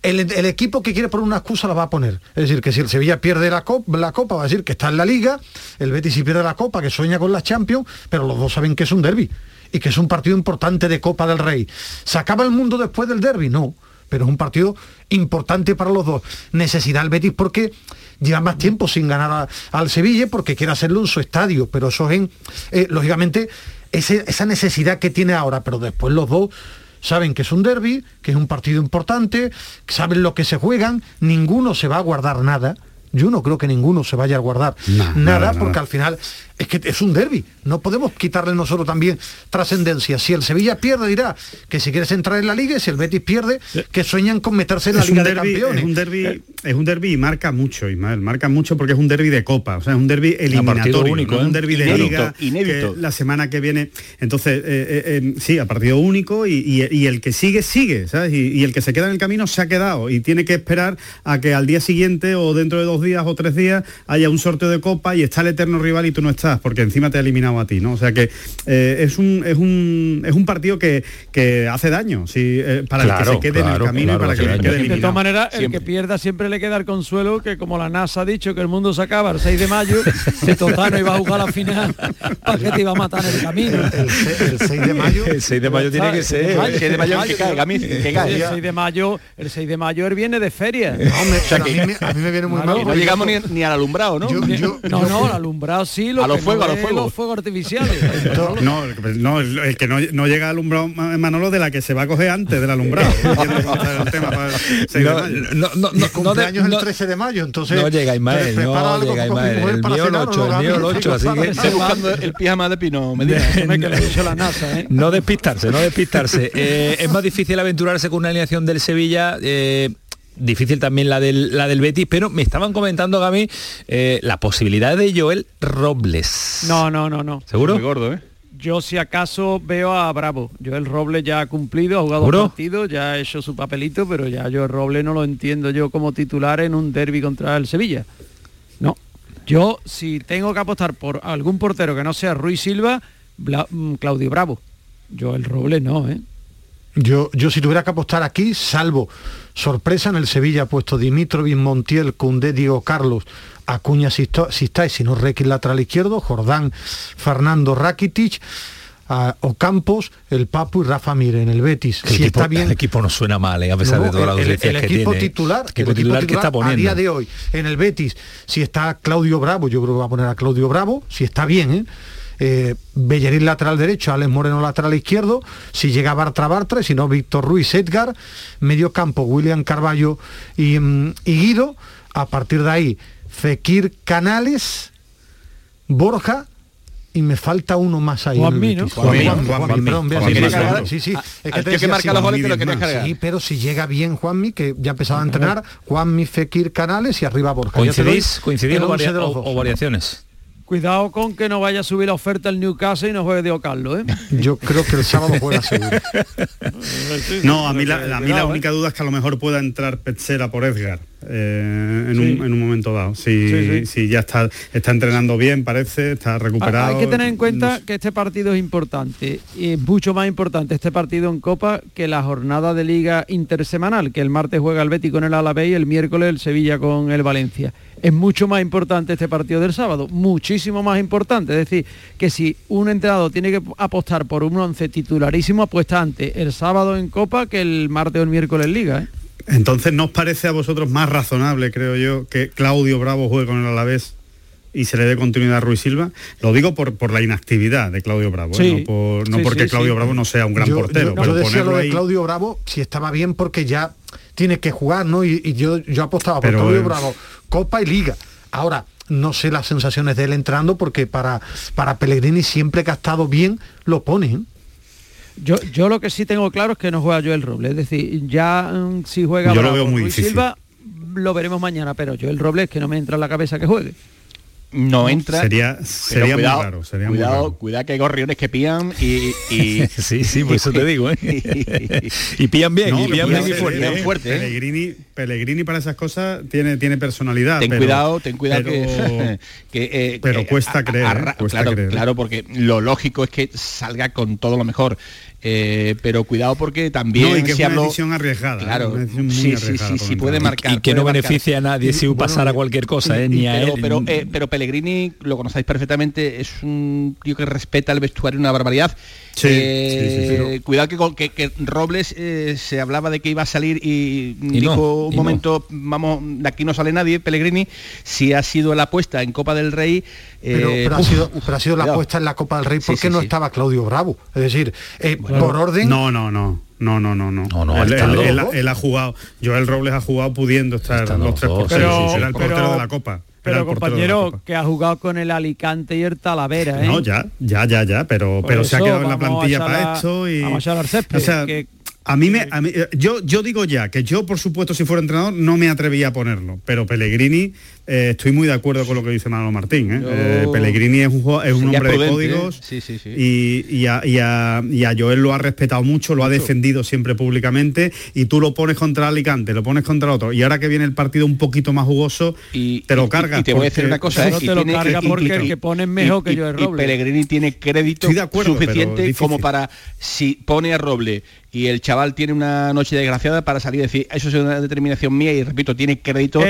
el, equipo que quiere poner una excusa la va a poner. Es decir, que si el Sevilla pierde la, copa, la Copa, va a decir que está en la Liga, el Betis si pierde la Copa, que sueña con la Champions, pero los dos saben que es un derby y que es un partido importante de Copa del Rey. ¿Se acaba el mundo después del derby? No, pero es un partido importante para los dos. Necesidad el Betis porque lleva más tiempo sin ganar al Sevilla, porque quiere hacerlo en su estadio, pero eso es, eh, lógicamente, esa necesidad que tiene ahora, pero después los dos saben que es un derby, que es un partido importante, saben lo que se juegan, ninguno se va a guardar nada. Yo no creo que ninguno se vaya a guardar nada, porque al final es que es un derby. No podemos quitarle nosotros también trascendencia. Si el Sevilla pierde, dirá que si quieres entrar en la liga, y si el Betis pierde, que sueñan con meterse en la Liga de Campeones.
Es un derby, es un derby y marca mucho, Ismael. Marca mucho porque es un derby de copa. O sea, es un derby eliminatorio. Único, un ¿eh? derby de liga. Inédito. la semana que viene. Entonces, eh, eh, sí, a partido único y, el que sigue, sigue. ¿sabes? Y, el que se queda en el camino se ha quedado. Y tiene que esperar a que al día siguiente o dentro de dos días o tres días haya un sorteo de copa y está el eterno rival y tú no estás porque encima te ha eliminado a ti, ¿no? O sea que eh, es, un, es, un, es un partido que, que hace daño sí, eh, para el que se quede en el camino y para que quede eliminado.
De todas maneras, el que pierda siempre le queda el consuelo que como la NASA ha dicho que el mundo se acaba el 6 de mayo, si Totano iba a jugar la final, ¿para qué te iba a matar en el camino?
El, 6 de mayo.
El 6 de mayo tiene que ser.
El 6 de mayo que que. El 6 de mayo, el 6 de mayo él viene de feria.
a, mí me, viene muy mal.
No llegamos ni, ni, al alumbrado, ¿no?
no, no, al alumbrado sí.
Lo a los fuegos, a los
fuegos. Los fuegos artificiales.
no, no, el que no, no llega al alumbrado Manolo de la que se va a coger antes del alumbrado.
no, no, no, el 13 de mayo, entonces.
No llega Ismael, no llega Ismael. El mío el 8, el mío el 8, así que.
Estoy buscando el pijama de Pino, me
No despistarse, no despistarse. Eh, es más difícil aventurarse con una alineación del Sevilla. Difícil también la del, la del Betis, pero me estaban comentando, Gaby, eh, la posibilidad de Joel Robles.
No, no, no, no.
¿Seguro?
Muy gordo, ¿eh?
Yo si acaso veo a Bravo. Joel Robles ya ha cumplido, ha jugado partidos, ya ha hecho su papelito, pero ya Joel Robles no lo entiendo yo como titular en un derby contra el Sevilla. No. Yo si tengo que apostar por algún portero que no sea Ruiz Silva, mm, Claudio Bravo. Joel Robles no, ¿eh?
Yo, yo si tuviera que apostar aquí, salvo sorpresa en el Sevilla, ha puesto Dimitrovic, Montiel, Cundé, Diego Carlos, Acuña si, está, si no Requi lateral izquierdo, Jordán, Fernando Rakitic, a Ocampos, el Papu y Rafa Mire en el Betis.
si está bien. El equipo no suena mal, ¿eh? a pesar de todas las
el, el, equipo Titular, el, equipo titular, que está poniendo. A día de hoy, en el Betis, si está Claudio Bravo, yo creo que va a poner a Claudio Bravo, si está bien, ¿eh? Eh Bellerín lateral derecho, Alex Moreno lateral izquierdo, si llega Bartra Bartra, si no Víctor Ruiz Edgar, medio campo William Carballo y, mm, y Guido, a partir de ahí Fekir Canales, Borja, y me falta uno más ahí.
Juanmi, ¿no?
Juanmi, perdón, sí, sí.
Es que, te que marcar los goles que lo quieres cargar.
Sí, pero si llega bien Juanmi, que ya empezaba a entrenar, Juanmi, Fekir, Canales y arriba Borja.
¿Coincidís, coincidís o, varia o, variaciones?
Cuidado con que no vaya a subir la oferta el Newcastle y no juegue Diego Carlos, ¿eh?
Yo creo que el sábado juega seguro.
no, a mí la, a mí la única duda es que a lo mejor pueda entrar Petzera por Edgar. Eh, en, un, en, un, momento dado. Si, si, ya está, está entrenando bien, parece, está recuperado.
Hay que tener en cuenta que este partido es importante, y es mucho más importante este partido en Copa que la jornada de liga intersemanal, que el martes juega el Betis con el Alavés y el miércoles el Sevilla con el Valencia. Es mucho más importante este partido del sábado, muchísimo más importante. Es decir, que si un entrenador tiene que apostar por un once titularísimo, apuesta antes el sábado en Copa que el martes o el miércoles en Liga. ¿eh?
Entonces, ¿no os parece a vosotros más razonable, creo yo, que Claudio Bravo juegue con el Alavés y se le dé continuidad a Ruiz Silva? Lo digo por, por la inactividad de Claudio Bravo, ¿eh? no, porque Claudio Bravo no sea un gran portero.
Yo, decía lo de Claudio Bravo si estaba bien porque ya tiene que jugar, ¿no? Y, yo, yo apostaba por Claudio Bravo, Copa y Liga. Ahora, no sé las sensaciones de él entrando porque para, para Pellegrini siempre que ha estado bien lo pone. ¿eh?
Yo, yo lo que sí tengo claro es que no juega Joel Robles. Es decir, ya mm, si juega
yo lo veo muy
Silva, lo veremos mañana, pero Joel Robles es que no me entra en la cabeza que juegue
no entra.
Sería, sería muy raro. Sería
cuidado, cuidado que hay gorriones que pían y.
sí, sí, por eso te digo. ¿eh? y pían bien, y pían bien y
fuerte. fuerte ¿eh? Pellegrini, Pellegrini para esas cosas tiene, tiene personalidad.
Ten cuidado, ten cuidado
que.
Eh,
pero cuesta, creer, cuesta
claro,
creer.
Claro, porque lo lógico es que salga con todo lo mejor. Eh, pero cuidado porque también
no, y que es una decisión arriesgada
claro. sí, sí, sí, sí, puede marcar
y que no beneficie a nadie si pasara cualquier cosa eh, ni a
él pero, eh, pero Pellegrini lo conocéis perfectamente es un tío que respeta el vestuario una barbaridad. Eh, cuidado que, que, Robles eh, se hablaba de que iba a salir y, dijo un momento, vamos, de aquí no sale nadie, Pellegrini, si ha sido la apuesta en Copa del Rey.
Pero, eh, ha sido, ha sido, la apuesta en la Copa del Rey porque no estaba Claudio Bravo. Es decir, por orden.
No, no, no. No, no, no, no. él, ha jugado, Joel Robles ha jugado pudiendo estar los tres porteros, era el portero de la Copa.
Pero compañero, que ha jugado con el Alicante y el Talavera, ¿eh?
No, ya, ya, ya, ya, pero, pero se ha quedado en la plantilla para esto y...
Vamos a o
sea, que, a mí me, a mí, yo, yo digo ya que yo, por supuesto, si fuera entrenador, no me atrevía a ponerlo, pero Pellegrini eh, estoy muy de acuerdo con lo que dice Manolo Martín. ¿eh? Eh, Pellegrini es un, es un hombre de códigos Y, a, Joel lo ha respetado mucho, lo ha defendido siempre públicamente y tú lo pones contra Alicante, lo pones contra otro y ahora que viene el partido un poquito más jugoso, y, te lo cargas.
Y, te voy a decir una cosa,
no te lo carga porque el que ponen mejor que Joel Robles.
Y Pellegrini tiene crédito suficiente como para si pone a Roble y el chaval tiene una noche desgraciada para salir y decir eso es una determinación mía y repito tiene crédito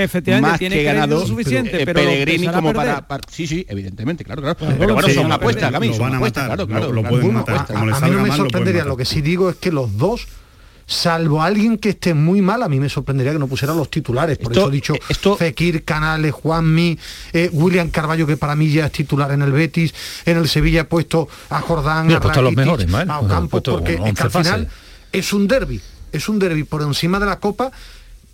más que ganado
suficiente, pero,
Pellegrini como para, Sí, sí, evidentemente, claro, claro. pero bueno, son apuestas, Gaby, son apuestas, claro, claro.
Lo, pueden matar.
A, mí no me sorprendería, lo que sí digo es que los dos salvo alguien que esté muy mal, a mí me sorprendería que no pusieran los titulares. Por eso he dicho esto, Fekir, Canales, Juanmi, eh, William Carballo, que para mí ya es titular en el Betis, en el Sevilla he puesto a Jordán,
a, puesto a los mejores,
a Ocampos, porque es que al final es un derby, es un derby por encima de la Copa,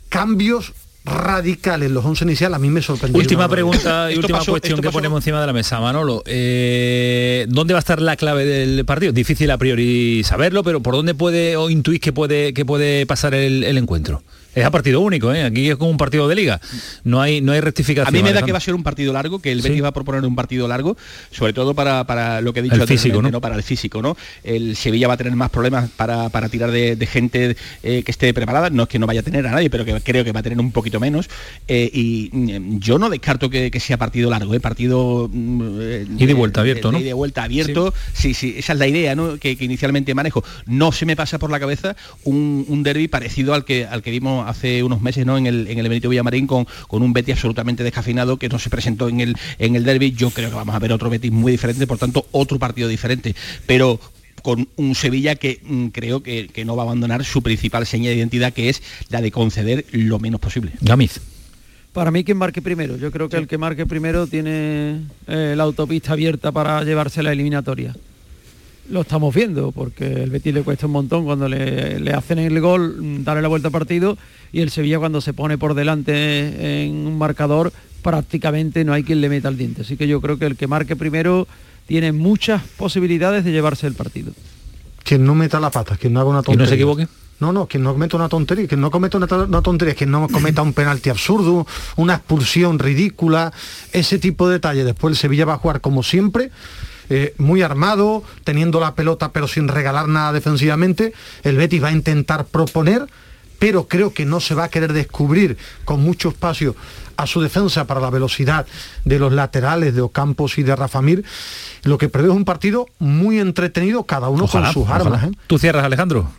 cambios radicales los 11 iniciales a mí me sorprendió.
Última pregunta y última cuestión que ponemos encima de la mesa, Manolo. Eh, ¿Dónde va a estar la clave del partido? Difícil a priori saberlo, pero ¿por dónde puede o intuís que puede, que puede pasar el encuentro? Es a partido único, ¿eh? aquí es como un partido de liga. No hay, no hay rectificación.
A mí me da que va a ser un partido largo, que el Betis va a proponer un partido largo, sobre todo para, para lo que he dicho
el físico, ¿no?
Para el físico, ¿no? El Sevilla va a tener más problemas para, tirar de, gente eh, que esté preparada. No es que no vaya a tener a nadie, pero que creo que va a tener un poquito menos. Eh, y mm, yo no descarto que, sea partido largo, ¿eh? partido
mm, y de vuelta abierto, ¿no?
Y de vuelta abierto. Sí. sí, esa es la idea, ¿no? Que, inicialmente manejo. No se me pasa por la cabeza un, un derby parecido al que al que vimos hace unos meses ¿no? en, el, en el Benito Villamarín con, con un Betis absolutamente descafeinado que no se presentó en el, en el derby. Yo creo que vamos a ver otro Betis muy diferente, por tanto, otro partido diferente. Pero con un Sevilla que mm, creo que, no va a abandonar su principal seña de identidad, que es la de conceder lo menos posible.
Gamiz.
Para mí quien marque primero. Yo creo que el que marque primero tiene eh, la autopista abierta para llevarse la eliminatoria. Lo estamos viendo, porque el Betis le cuesta un montón cuando le, le hacen el gol, mm, darle la vuelta al partido, y el Sevilla cuando se pone por delante en un marcador, prácticamente no hay quien le meta el diente. Así que yo creo que el que marque primero tiene muchas posibilidades de llevarse el partido.
Quien no meta la pata, quien no haga una tontería.
¿Y no se equivoque?
No, no, quien no cometa una tontería, quien no cometa una, tontería, quien no cometa un penalti absurdo, una expulsión ridícula, ese tipo de detalles. Después el Sevilla va a jugar como siempre, eh, muy armado, teniendo la pelota pero sin regalar nada defensivamente. El Betis va a intentar proponer, pero creo que no se va a querer descubrir con mucho espacio a su defensa para la velocidad de los laterales de Ocampos y de Rafamir. Lo que prevé es un partido muy entretenido, cada uno con sus armas. ¿eh?
¿Tú cierras, Alejandro?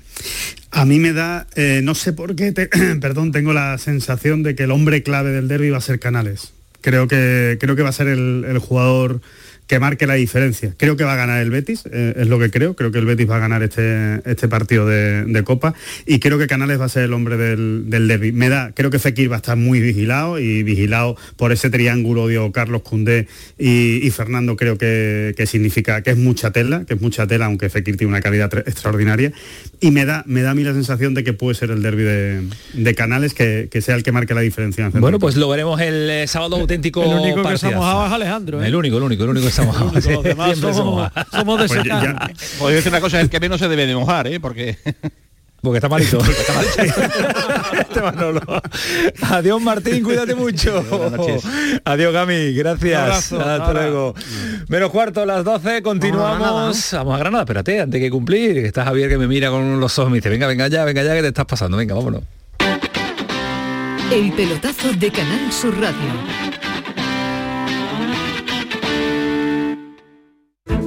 A mí me da, eh, no sé por qué, perdón, tengo la sensación de que el hombre clave del derby va a ser Canales. Creo que, creo que va a ser el jugador que marque la diferencia. Creo que va a ganar el Betis, eh, es lo que creo. Creo que el Betis va a ganar este, este partido de, Copa y creo que Canales va a ser el hombre del, del derby. Me da, creo que Fekir va a estar muy vigilado y vigilado por ese triángulo de Carlos Cundé y, Fernando creo que, significa que es mucha tela, que es mucha tela, aunque Fekir tiene una calidad extraordinaria. Y me da, me da a mí la sensación de que puede ser el derby de, Canales que, sea el que marque la diferencia.
Bueno, pues lo veremos el eh, sábado auténtico.
El único que se ha mojado es Alejandro.
¿eh? El único, el único, el único somos,
somos, somos de
pues decir una cosa, el que menos se debe de mojar, ¿eh? Porque...
Porque está malito. este Adiós Martín, cuídate mucho. Adiós Gami, gracias. Hasta luego. Menos cuarto, las 12, continuamos. Vamos a Granada, espérate, antes que cumplir. Está Javier que me mira con los ojos y me dice, venga, venga ya, venga ya, que te estás pasando. Venga, vámonos.
El pelotazo de Canal Sur Radio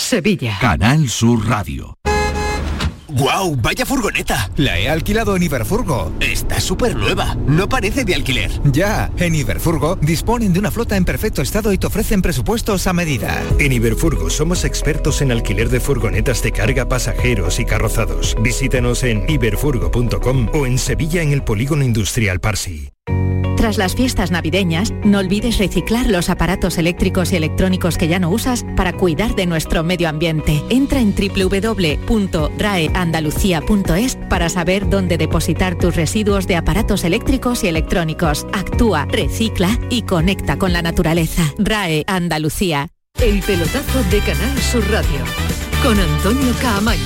Sevilla.
Canal Sur Radio.
¡Guau! ¡Vaya furgoneta!
La he alquilado en Iberfurgo.
Está súper nueva. No parece de alquiler.
Ya, en Iberfurgo disponen de una flota en perfecto estado y te ofrecen presupuestos a medida.
En Iberfurgo somos expertos en alquiler de furgonetas de carga, pasajeros y carrozados. Visítenos en iberfurgo.com o en Sevilla en el Polígono Industrial Parsi.
Tras las fiestas navideñas, no olvides reciclar los aparatos eléctricos y electrónicos que ya no usas para cuidar de nuestro medio ambiente. Entra en www.raeandalucía.es para saber dónde depositar tus residuos de aparatos eléctricos y electrónicos. Actúa, recicla y conecta con la naturaleza. RAE Andalucía.
El pelotazo de Canal Sur Radio con Antonio Caamaño.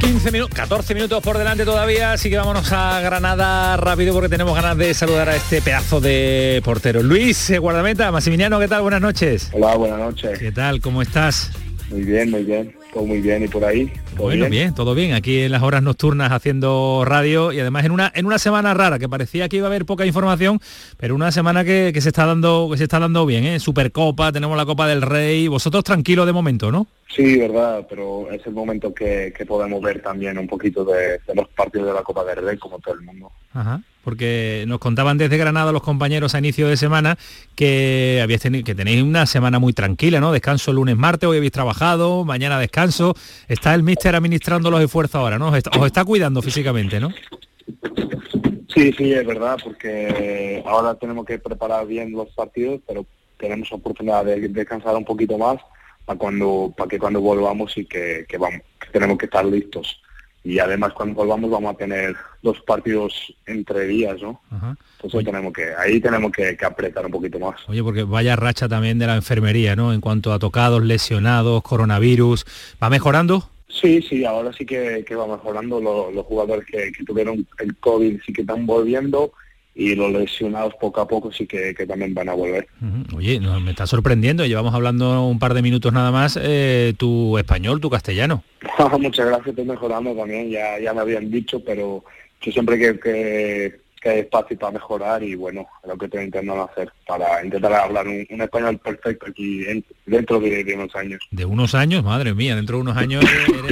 15 minutos, 14 minutos por delante todavía, así que vámonos a Granada rápido porque tenemos ganas de saludar a este pedazo de portero. Luis, eh, guardameta, Massimiliano, ¿qué tal? Buenas noches.
Hola, buenas noches.
¿Qué tal? ¿Cómo estás?
Muy bien, muy bien. Todo muy bien y por ahí.
bueno, bien? todo bien. Aquí en las horas nocturnas haciendo radio y además en una en una semana rara que parecía que iba a haber poca información, pero una semana que, se está dando que se está dando bien, ¿eh? Supercopa, tenemos la Copa del Rey. Vosotros tranquilos de momento, ¿no?
Sí, verdad, pero es el momento que, podemos ver también un poquito de, de los partidos de la Copa del Rey como todo el mundo.
Ajá porque nos contaban desde Granada los compañeros a inicio de semana que tenido, que tenéis una semana muy tranquila, ¿no? Descanso lunes, martes, hoy habéis trabajado, mañana descanso. Está el míster administrando los esfuerzos ahora, ¿no? Os está, cuidando físicamente, ¿no?
Sí, sí, es verdad, porque ahora tenemos que preparar bien los partidos, pero tenemos oportunidad de descansar un poquito más para cuando para que cuando volvamos y que tenemos que estar listos y además cuando volvamos vamos a tener dos partidos entre días, ¿no? Entonces tenemos que, ahí tenemos que, apretar un poquito más.
Oye, porque vaya racha también de la enfermería, ¿no? En cuanto a tocados, lesionados, coronavirus, ¿va mejorando?
Sí, sí, ahora sí que, va mejorando. Los, jugadores que, tuvieron el COVID sí que están volviendo y los lesionados poco a poco sí que, también van a volver.
Oye, me está sorprendiendo, llevamos hablando un par de minutos nada más, eh, tu español, tu castellano.
Muchas gracias, estoy mejorando también, ya, ya me habían dicho, pero yo siempre que, que que hay espacio para mejorar y bueno, es lo que estoy intentando hacer para intentar hablar un, español perfecto aquí dentro de, unos años.
De unos años, madre mía, dentro de unos años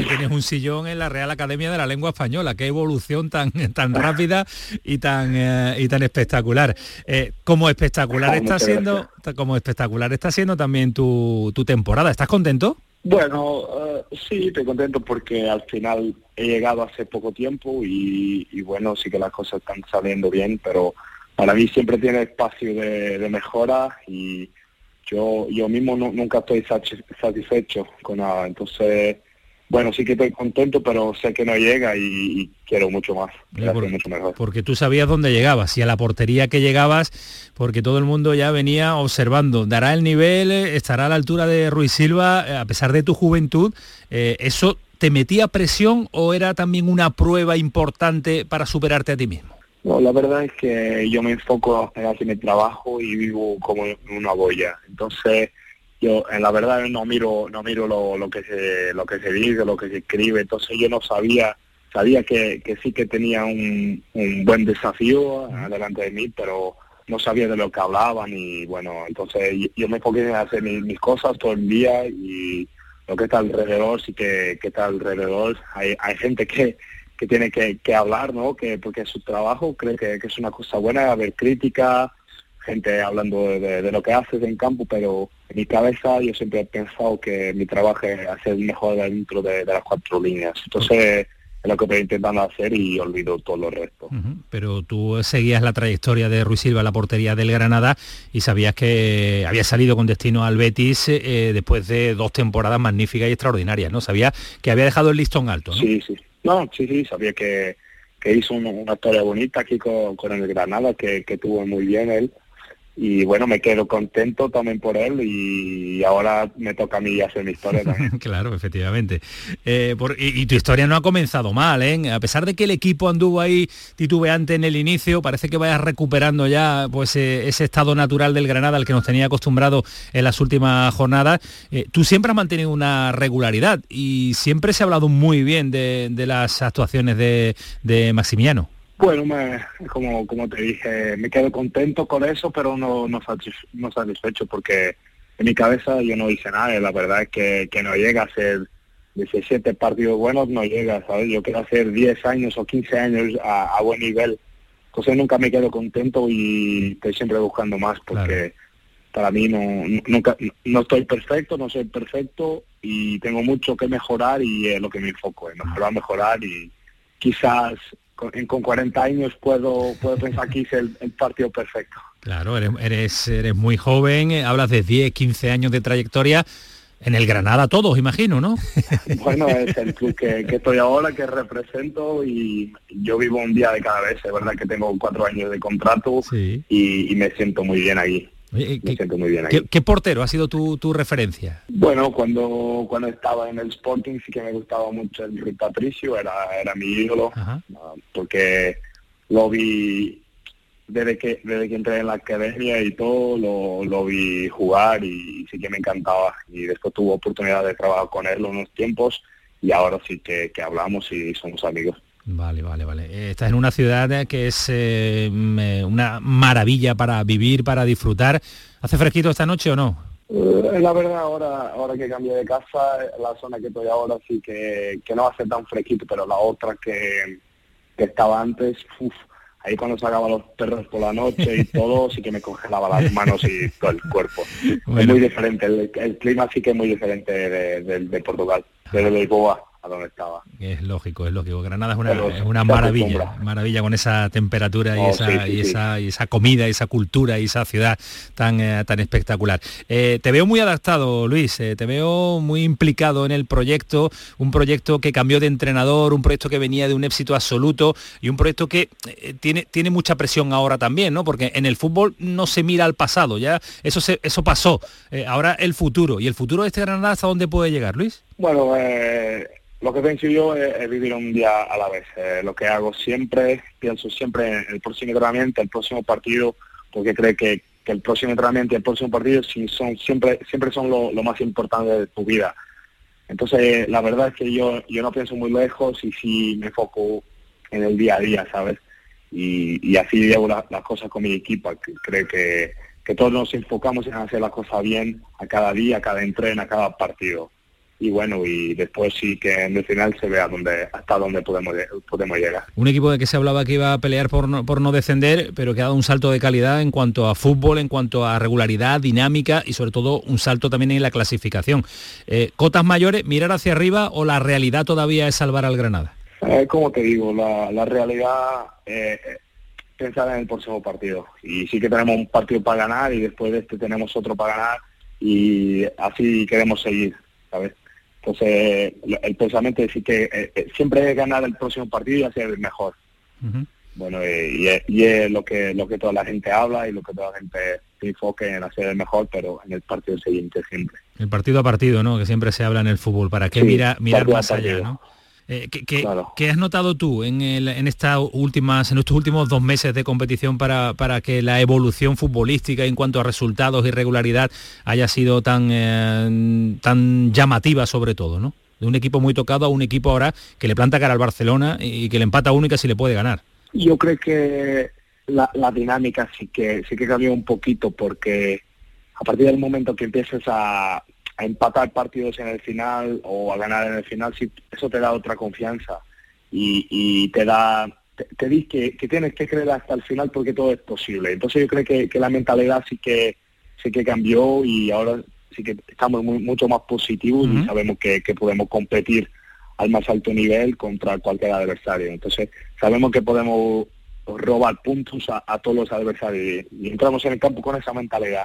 tienes un sillón en la Real Academia de la Lengua Española. Qué evolución tan, tan rápida y tan, eh, y tan espectacular. Eh, como espectacular está siendo, como espectacular está siendo también tu, tu temporada. ¿Estás contento?
Bueno, eh, sí, estoy contento porque al final he llegado hace poco tiempo y, bueno, sí que las cosas están saliendo bien, pero para mí siempre tiene espacio de, mejora y yo yo mismo nunca estoy satisfecho con nada. Entonces, bueno, sí que estoy contento, pero sé que no llega y, quiero mucho más, mucho mejor.
Porque tú sabías dónde llegabas y a la portería que llegabas, porque todo el mundo ya venía observando. ¿Dará el nivel? ¿Estará a la altura de Ruiz Silva? A pesar de tu juventud, eh, ¿eso te metía presión o era también una prueba importante para superarte a ti mismo?
No, la verdad es que yo me enfoco en hacer mi trabajo y vivo como en una boya. Entonces, yo en la verdad no miro no miro lo, lo que se lo que se dice lo que se escribe. Entonces yo no sabía sabía que, que sí que tenía un, un buen desafío delante de mí pero no sabía de lo que hablaban y bueno entonces yo me enfoqué en hacer mis, cosas todo el día y lo que está alrededor sí que, que está alrededor. Hay, hay gente que que tiene que, que hablar, ¿no? Que porque es su trabajo, creo que, que es una cosa buena, haber crítica, gente hablando de, lo que haces en campo, pero en mi cabeza yo siempre he pensado que mi trabajo es hacer mejor dentro de, las cuatro líneas. Entonces es lo que estoy intentando hacer y olvido todo lo resto.
Pero tú seguías la trayectoria de Ruiz Silva, la portería del Granada, y sabías que había salido con destino al Betis eh, después de dos temporadas magníficas y extraordinarias, ¿no? Sabía que había dejado el listón alto, ¿no?
Sí, sí. No, sí, sí, sabía que, que hizo una, historia bonita aquí con, con el Granada, que, que tuvo muy bien él y bueno, me quedo contento también por él y ahora me toca a mí hacer mi historia también.
claro, efectivamente. Eh, y, tu historia no ha comenzado mal, ¿eh? A pesar de que el equipo anduvo ahí titubeante en el inicio, parece que vayas recuperando ya pues eh, ese estado natural del Granada al que nos tenía acostumbrado en las últimas jornadas. Eh, tú siempre has mantenido una regularidad y siempre se ha hablado muy bien de, las actuaciones de, de Maximiano.
Bueno, me, como, como te dije, me quedo contento con eso, pero no, no, satisfecho porque en mi cabeza yo no hice nada. La verdad es que, que no llega a ser 17 partidos buenos, no llega, ¿sabes? Yo quiero hacer 10 años o 15 años a, buen nivel. Entonces nunca me quedo contento y estoy siempre buscando más porque para mí no, nunca, no estoy perfecto, no soy perfecto y tengo mucho que mejorar y es lo que me enfoco, en mejorar, mejorar y quizás con, 40 años puedo, puedo pensar que hice el, partido perfecto.
Claro, eres, eres, muy joven, eh, hablas de 10, 15 años de trayectoria. En el Granada todos, imagino, ¿no?
Bueno, es el club que, estoy ahora, que represento y yo vivo un día de cada vez. Es verdad que tengo cuatro años de contrato y, y, me siento muy bien ahí.
¿qué, portero ha sido tu, referencia?
Bueno, cuando, cuando estaba en el Sporting sí que me gustaba mucho el Rui Patricio, era, era mi ídolo, ah, porque lo vi desde que desde que entré en la academia y todo, lo, lo vi jugar y, sí que me encantaba. Y después tuve oportunidad de trabajar con él unos tiempos y ahora sí que, que hablamos y somos amigos.
Vale, vale, vale. Eh, estás en una ciudad que es eh, mm, una maravilla para vivir, para disfrutar. ¿Hace fresquito esta noche o no?
Eh, la verdad, ahora ahora que cambié de casa, la zona que estoy ahora sí que, que no va a ser tan fresquito, pero la otra que, que estaba antes, ahí cuando sacaba los perros por la noche y todo, sí que me congelaba las manos y todo el cuerpo. Es muy diferente, el, clima sí que es muy diferente de, de Portugal, de Lisboa a donde estaba.
Es lógico, es lógico. Granada es una, es una maravilla, maravilla con esa temperatura y, oh, esa, y, esa, y esa comida, y esa cultura y esa ciudad tan, eh, tan espectacular. Eh, te veo muy adaptado, Luis, eh, te veo muy implicado en el proyecto, un proyecto que cambió de entrenador, un proyecto que venía de un éxito absoluto y un proyecto que tiene, tiene mucha presión ahora también, ¿no? Porque en el fútbol no se mira al pasado, ya eso, se, eso pasó. ahora el futuro. ¿Y el futuro de este Granada hasta dónde puede llegar, Luis?
Bueno, eh, lo que pienso yo es, vivir un día a la vez. Eh, lo que hago siempre, pienso siempre en el próximo entrenamiento, el próximo partido, porque creo que, el próximo entrenamiento y el próximo partido son siempre siempre son lo, más importante de tu vida. Entonces, la verdad es que yo, yo no pienso muy lejos y sí me enfoco en el día a día, ¿sabes? Y, así llevo las cosas con mi equipo. Creo que, que todos nos enfocamos en hacer las cosas bien a cada día, a cada entreno, a cada partido y bueno, y después sí que en el final se vea dónde, hasta dónde podemos, podemos llegar.
Un equipo de que se hablaba que iba a pelear por no, por no descender, pero que ha dado un salto de calidad en cuanto a fútbol, en cuanto a regularidad, dinámica y sobre todo un salto también en la clasificación. Eh, ¿Cotas mayores, mirar hacia arriba o la realidad todavía es salvar al Granada?
Eh, como te digo, la, la realidad eh, pensar en el próximo partido. Y sí que tenemos un partido para ganar y después de este tenemos otro para ganar y así queremos seguir, ¿sabes? Entonces, el pensamiento es decir que eh, eh, siempre ganar el próximo partido y hacer el mejor. Bueno, y, es lo que lo que toda la gente habla y lo que toda la gente se enfoque en hacer el mejor, pero en el partido siguiente siempre.
El partido a partido, ¿no? Que siempre se habla en el fútbol. ¿Para qué mirar más allá, ¿no? Eh, ¿qué, has notado tú en, en, estas últimas, en estos últimos dos meses de competición para, para, que la evolución futbolística en cuanto a resultados y regularidad haya sido tan, eh, tan llamativa sobre todo, ¿no? De un equipo muy tocado a un equipo ahora que le planta cara al Barcelona y que le empata única si le puede ganar.
Yo creo que la, dinámica sí que sí que cambió un poquito porque a partir del momento que empiezas a, a empatar partidos en el final o a ganar en el final, sí, eso te da otra confianza y, te da, te, dice que, tienes que creer hasta el final porque todo es posible. Entonces yo creo que, la mentalidad sí que, sí que cambió y ahora sí que estamos mucho más positivos y sabemos que, podemos competir al más alto nivel contra cualquier adversario. Entonces sabemos que podemos robar puntos a, a todos los adversarios y entramos en el campo con esa mentalidad.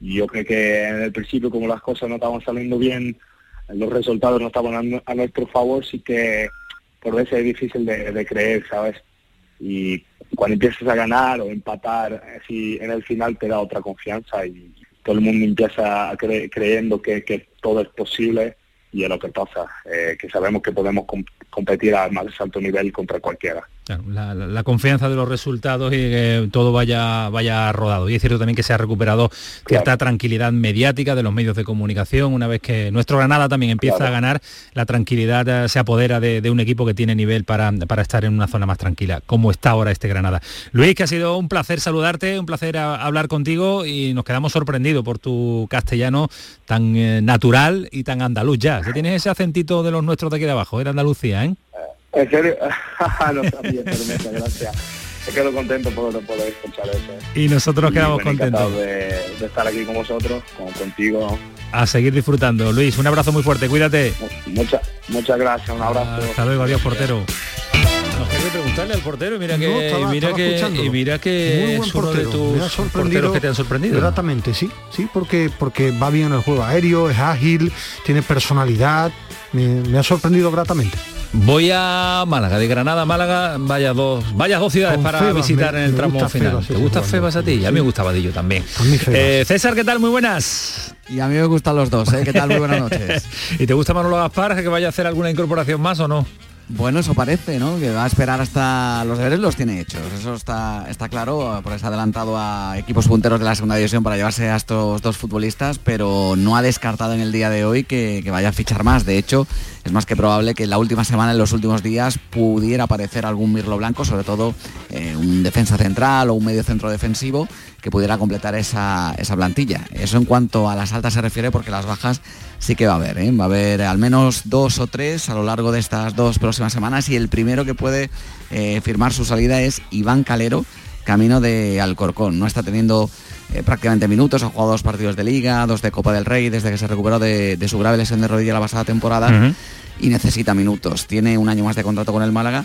Yo creo que en el principio, como las cosas no estaban saliendo bien, los resultados no estaban a, nuestro favor, sí que por veces es difícil de, creer, ¿sabes? Y cuando empiezas a ganar o empatar, así en el final te da otra confianza y todo el mundo empieza a creyendo que, que todo es posible y es lo que pasa, eh, que sabemos que podemos competir a más alto nivel contra cualquiera.
La, confianza de los resultados y que todo vaya, vaya rodado. Y es cierto también que se ha recuperado cierta tranquilidad mediática de los medios de comunicación. Una vez que nuestro Granada también empieza a ganar, la tranquilidad eh, se apodera de, un equipo que tiene nivel para, para, estar en una zona más tranquila, como está ahora este Granada. Luis, que ha sido un placer saludarte, un placer hablar contigo y nos quedamos sorprendidos por tu castellano tan eh, natural y tan andaluz ya que tienes ese acentito de los nuestros de aquí de abajo, era Andalucía, ¿eh?
¿En serio? no sabía, pero gracias. Me quedo contento por, poder escuchar eso. ¿eh?
Y nosotros quedamos contentos.
De, estar aquí con vosotros, con, contigo.
A seguir disfrutando. Luis, un abrazo muy fuerte, cuídate.
Muchas muchas gracias, un abrazo.
Hasta luego, adiós portero. Preguntarle al portero, mira que, mira que, y mira que es uno de tus porteros que te han sorprendido.
Exactamente, sí, sí, porque, porque va bien en el juego aéreo, es ágil, tiene personalidad, me, ha sorprendido gratamente.
Voy a Málaga, de Granada a Málaga, vaya dos, vaya dos ciudades para visitar en el tramo final. ¿Te gusta Febas a ti? a mí me gustaba Dillo también. Eh, César, ¿qué tal? Muy buenas.
Y a mí me gustan los dos, ¿eh? ¿Qué tal? Muy buenas noches.
¿Y te gusta Manolo Gaspar, que vaya a hacer alguna incorporación más o no?
Bueno, eso parece, ¿no? Que va a esperar hasta los deberes los tiene hechos. Eso está, está claro, porque se ha adelantado a equipos punteros de la segunda división para llevarse a estos dos futbolistas, pero no ha descartado en el día de hoy que, vaya a fichar más. De hecho, es más que probable que en la última semana, en los últimos días, pudiera aparecer algún Mirlo Blanco, sobre todo eh, un defensa central o un medio centro defensivo que pudiera completar esa, esa plantilla. Eso en cuanto a las altas se refiere, porque las bajas sí que va a haber. ¿eh? Va a haber al menos dos o tres a lo largo de estas dos próximas semanas y el primero que puede eh, firmar su salida es Iván Calero, camino de Alcorcón. No está teniendo eh, prácticamente minutos, ha jugado dos partidos de liga, dos de Copa del Rey desde que se recuperó de, su grave lesión de rodilla la pasada temporada y necesita minutos. Tiene un año más de contrato con el Málaga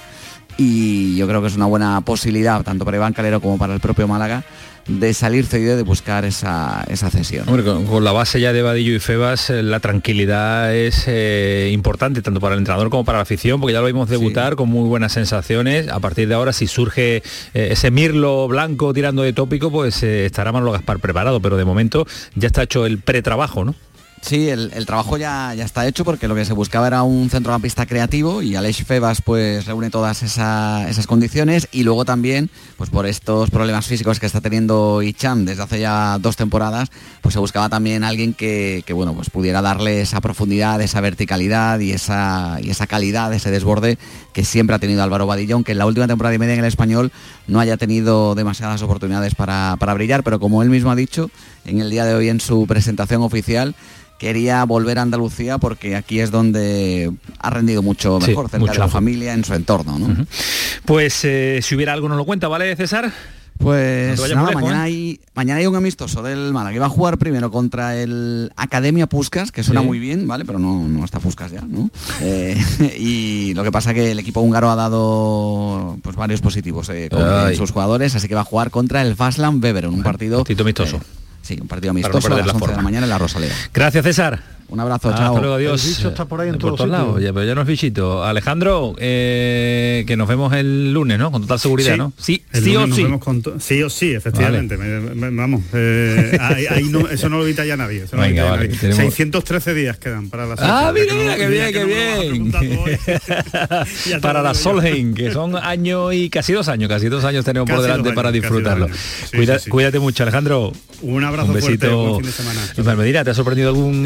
y yo creo que es una buena posibilidad tanto para Iván Calero como para el propio Málaga de salir cedido de buscar esa, esa cesión.
con, la base ya de Vadillo y Febas, eh, la tranquilidad es eh, importante tanto para el entrenador como para la afición, porque ya lo vimos debutar con muy buenas sensaciones. A partir de ahora, si surge eh, ese Mirlo blanco tirando de tópico, pues estará Manolo Gaspar preparado, pero de momento ya está hecho el pretrabajo, ¿no?
Sí, el, trabajo ya, ya está hecho porque lo que se buscaba era un centrocampista creativo y Aleix Febas pues reúne todas esa- esas condiciones y luego también pues por estos problemas físicos que está teniendo Ichan desde hace ya dos temporadas pues se buscaba también alguien que, que, bueno pues pudiera darle esa profundidad, esa verticalidad y esa, y esa calidad, ese desborde que siempre ha tenido Álvaro Badilla, aunque en la última temporada y media en el español no haya tenido demasiadas oportunidades para, para brillar, pero como él mismo ha dicho en el día de hoy en su presentación oficial, quería volver a Andalucía porque aquí es donde ha rendido mucho
Sí,
mejor, cerca
mucho
de la
mejor.
familia, en su entorno. ¿no?
Pues eh, si hubiera algo nos lo cuenta, ¿vale, César? No
Pues nada, mañana,
¿eh?
hay, mañana hay un amistoso del Málaga que va a jugar primero contra el Academia Puscas, que suena
Sí.
muy bien, ¿vale? Pero no, no está Puscas ya, ¿no? Eh, y lo que pasa que el equipo húngaro ha dado pues varios positivos eh, con sus jugadores, así que va a jugar contra el Faslan Beveren, un partido...
Partito amistoso.
Sí, un partido amistoso a las
la
11 de la mañana en la Rosaleda.
Gracias, César.
Un abrazo,
Hasta
chao.
luego, adiós.
El bicho está por ahí en todos
lados, ya, pero ya no es bichito. Alejandro, eh, que nos vemos el lunes, ¿no? Con total seguridad,
Sí.
¿no? Sí,
El
sí o sí.
vemos con to- sí o sí, efectivamente. Me- me- vamos, eh, ahí, ahí no- eso no lo evita ya nadie. eso
Venga, vale,
nadie.
tenemos-
613 días quedan para la
Ah,
Solheim,
mira,
que no-
mira, qué bien, qué bien. para la. Solheim, que son años y casi dos años, casi dos años tenemos por
Casi
delante
dos
para
años, dos
disfrutarlo.
Sí,
Cuida-
sí, sí.
Cuídate mucho, Alejandro.
Un abrazo
Un
fuerte,
besito.
buen fin de semana.
Medina, ¿te ha sorprendido algún,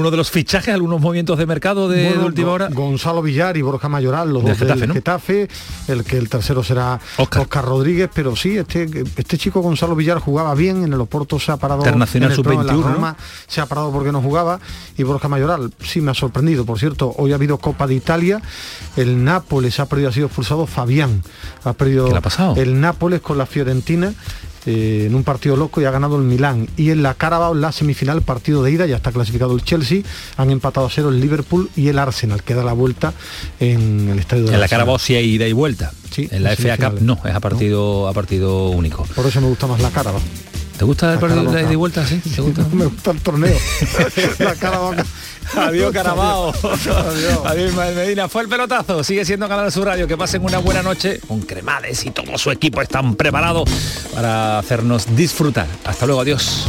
alguno de los fichajes, algunos movimientos de mercado de,
Bueno,
de última hora?
Gonzalo Villar y Borja Mayoral, los dos
Getafe,
del
¿no?
Getafe, el que el tercero será Oscar. Rodríguez, pero sí, este, este chico Gonzalo Villar jugaba bien, en el Oporto se ha parado
Internacional
en el Pro, en la
sub-21, ¿no?
Se ha parado porque no jugaba, y Borja Mayoral sí me ha sorprendido, por cierto, hoy ha habido Copa de Italia, el Nápoles ha perdido, ha sido expulsado Fabián, ha perdido
¿Qué le ha pasado?
el Nápoles con la Fiorentina, eh, en un partido loco y ha ganado el Milán. Y en la Carabao, en la semifinal, partido de ida, ya está clasificado el Chelsea, han empatado a cero el Liverpool y el Arsenal, que da la vuelta en el estadio de
En la. Carabao sí hay ida y vuelta. en la FA Cup no, es a partido, a partido único.
Por eso me gusta más la Carabao.
¿Te gusta el
La
ida y vuelta? Sí, ¿te gusta?
me gusta el torneo. la.
Adiós, Carabao. Adiós, Ismael Medina. Fue el pelotazo. Sigue siendo Canal Sur Radio. Que pasen una buena noche con Cremades y todo su equipo están preparados para hacernos disfrutar. Hasta luego. Adiós.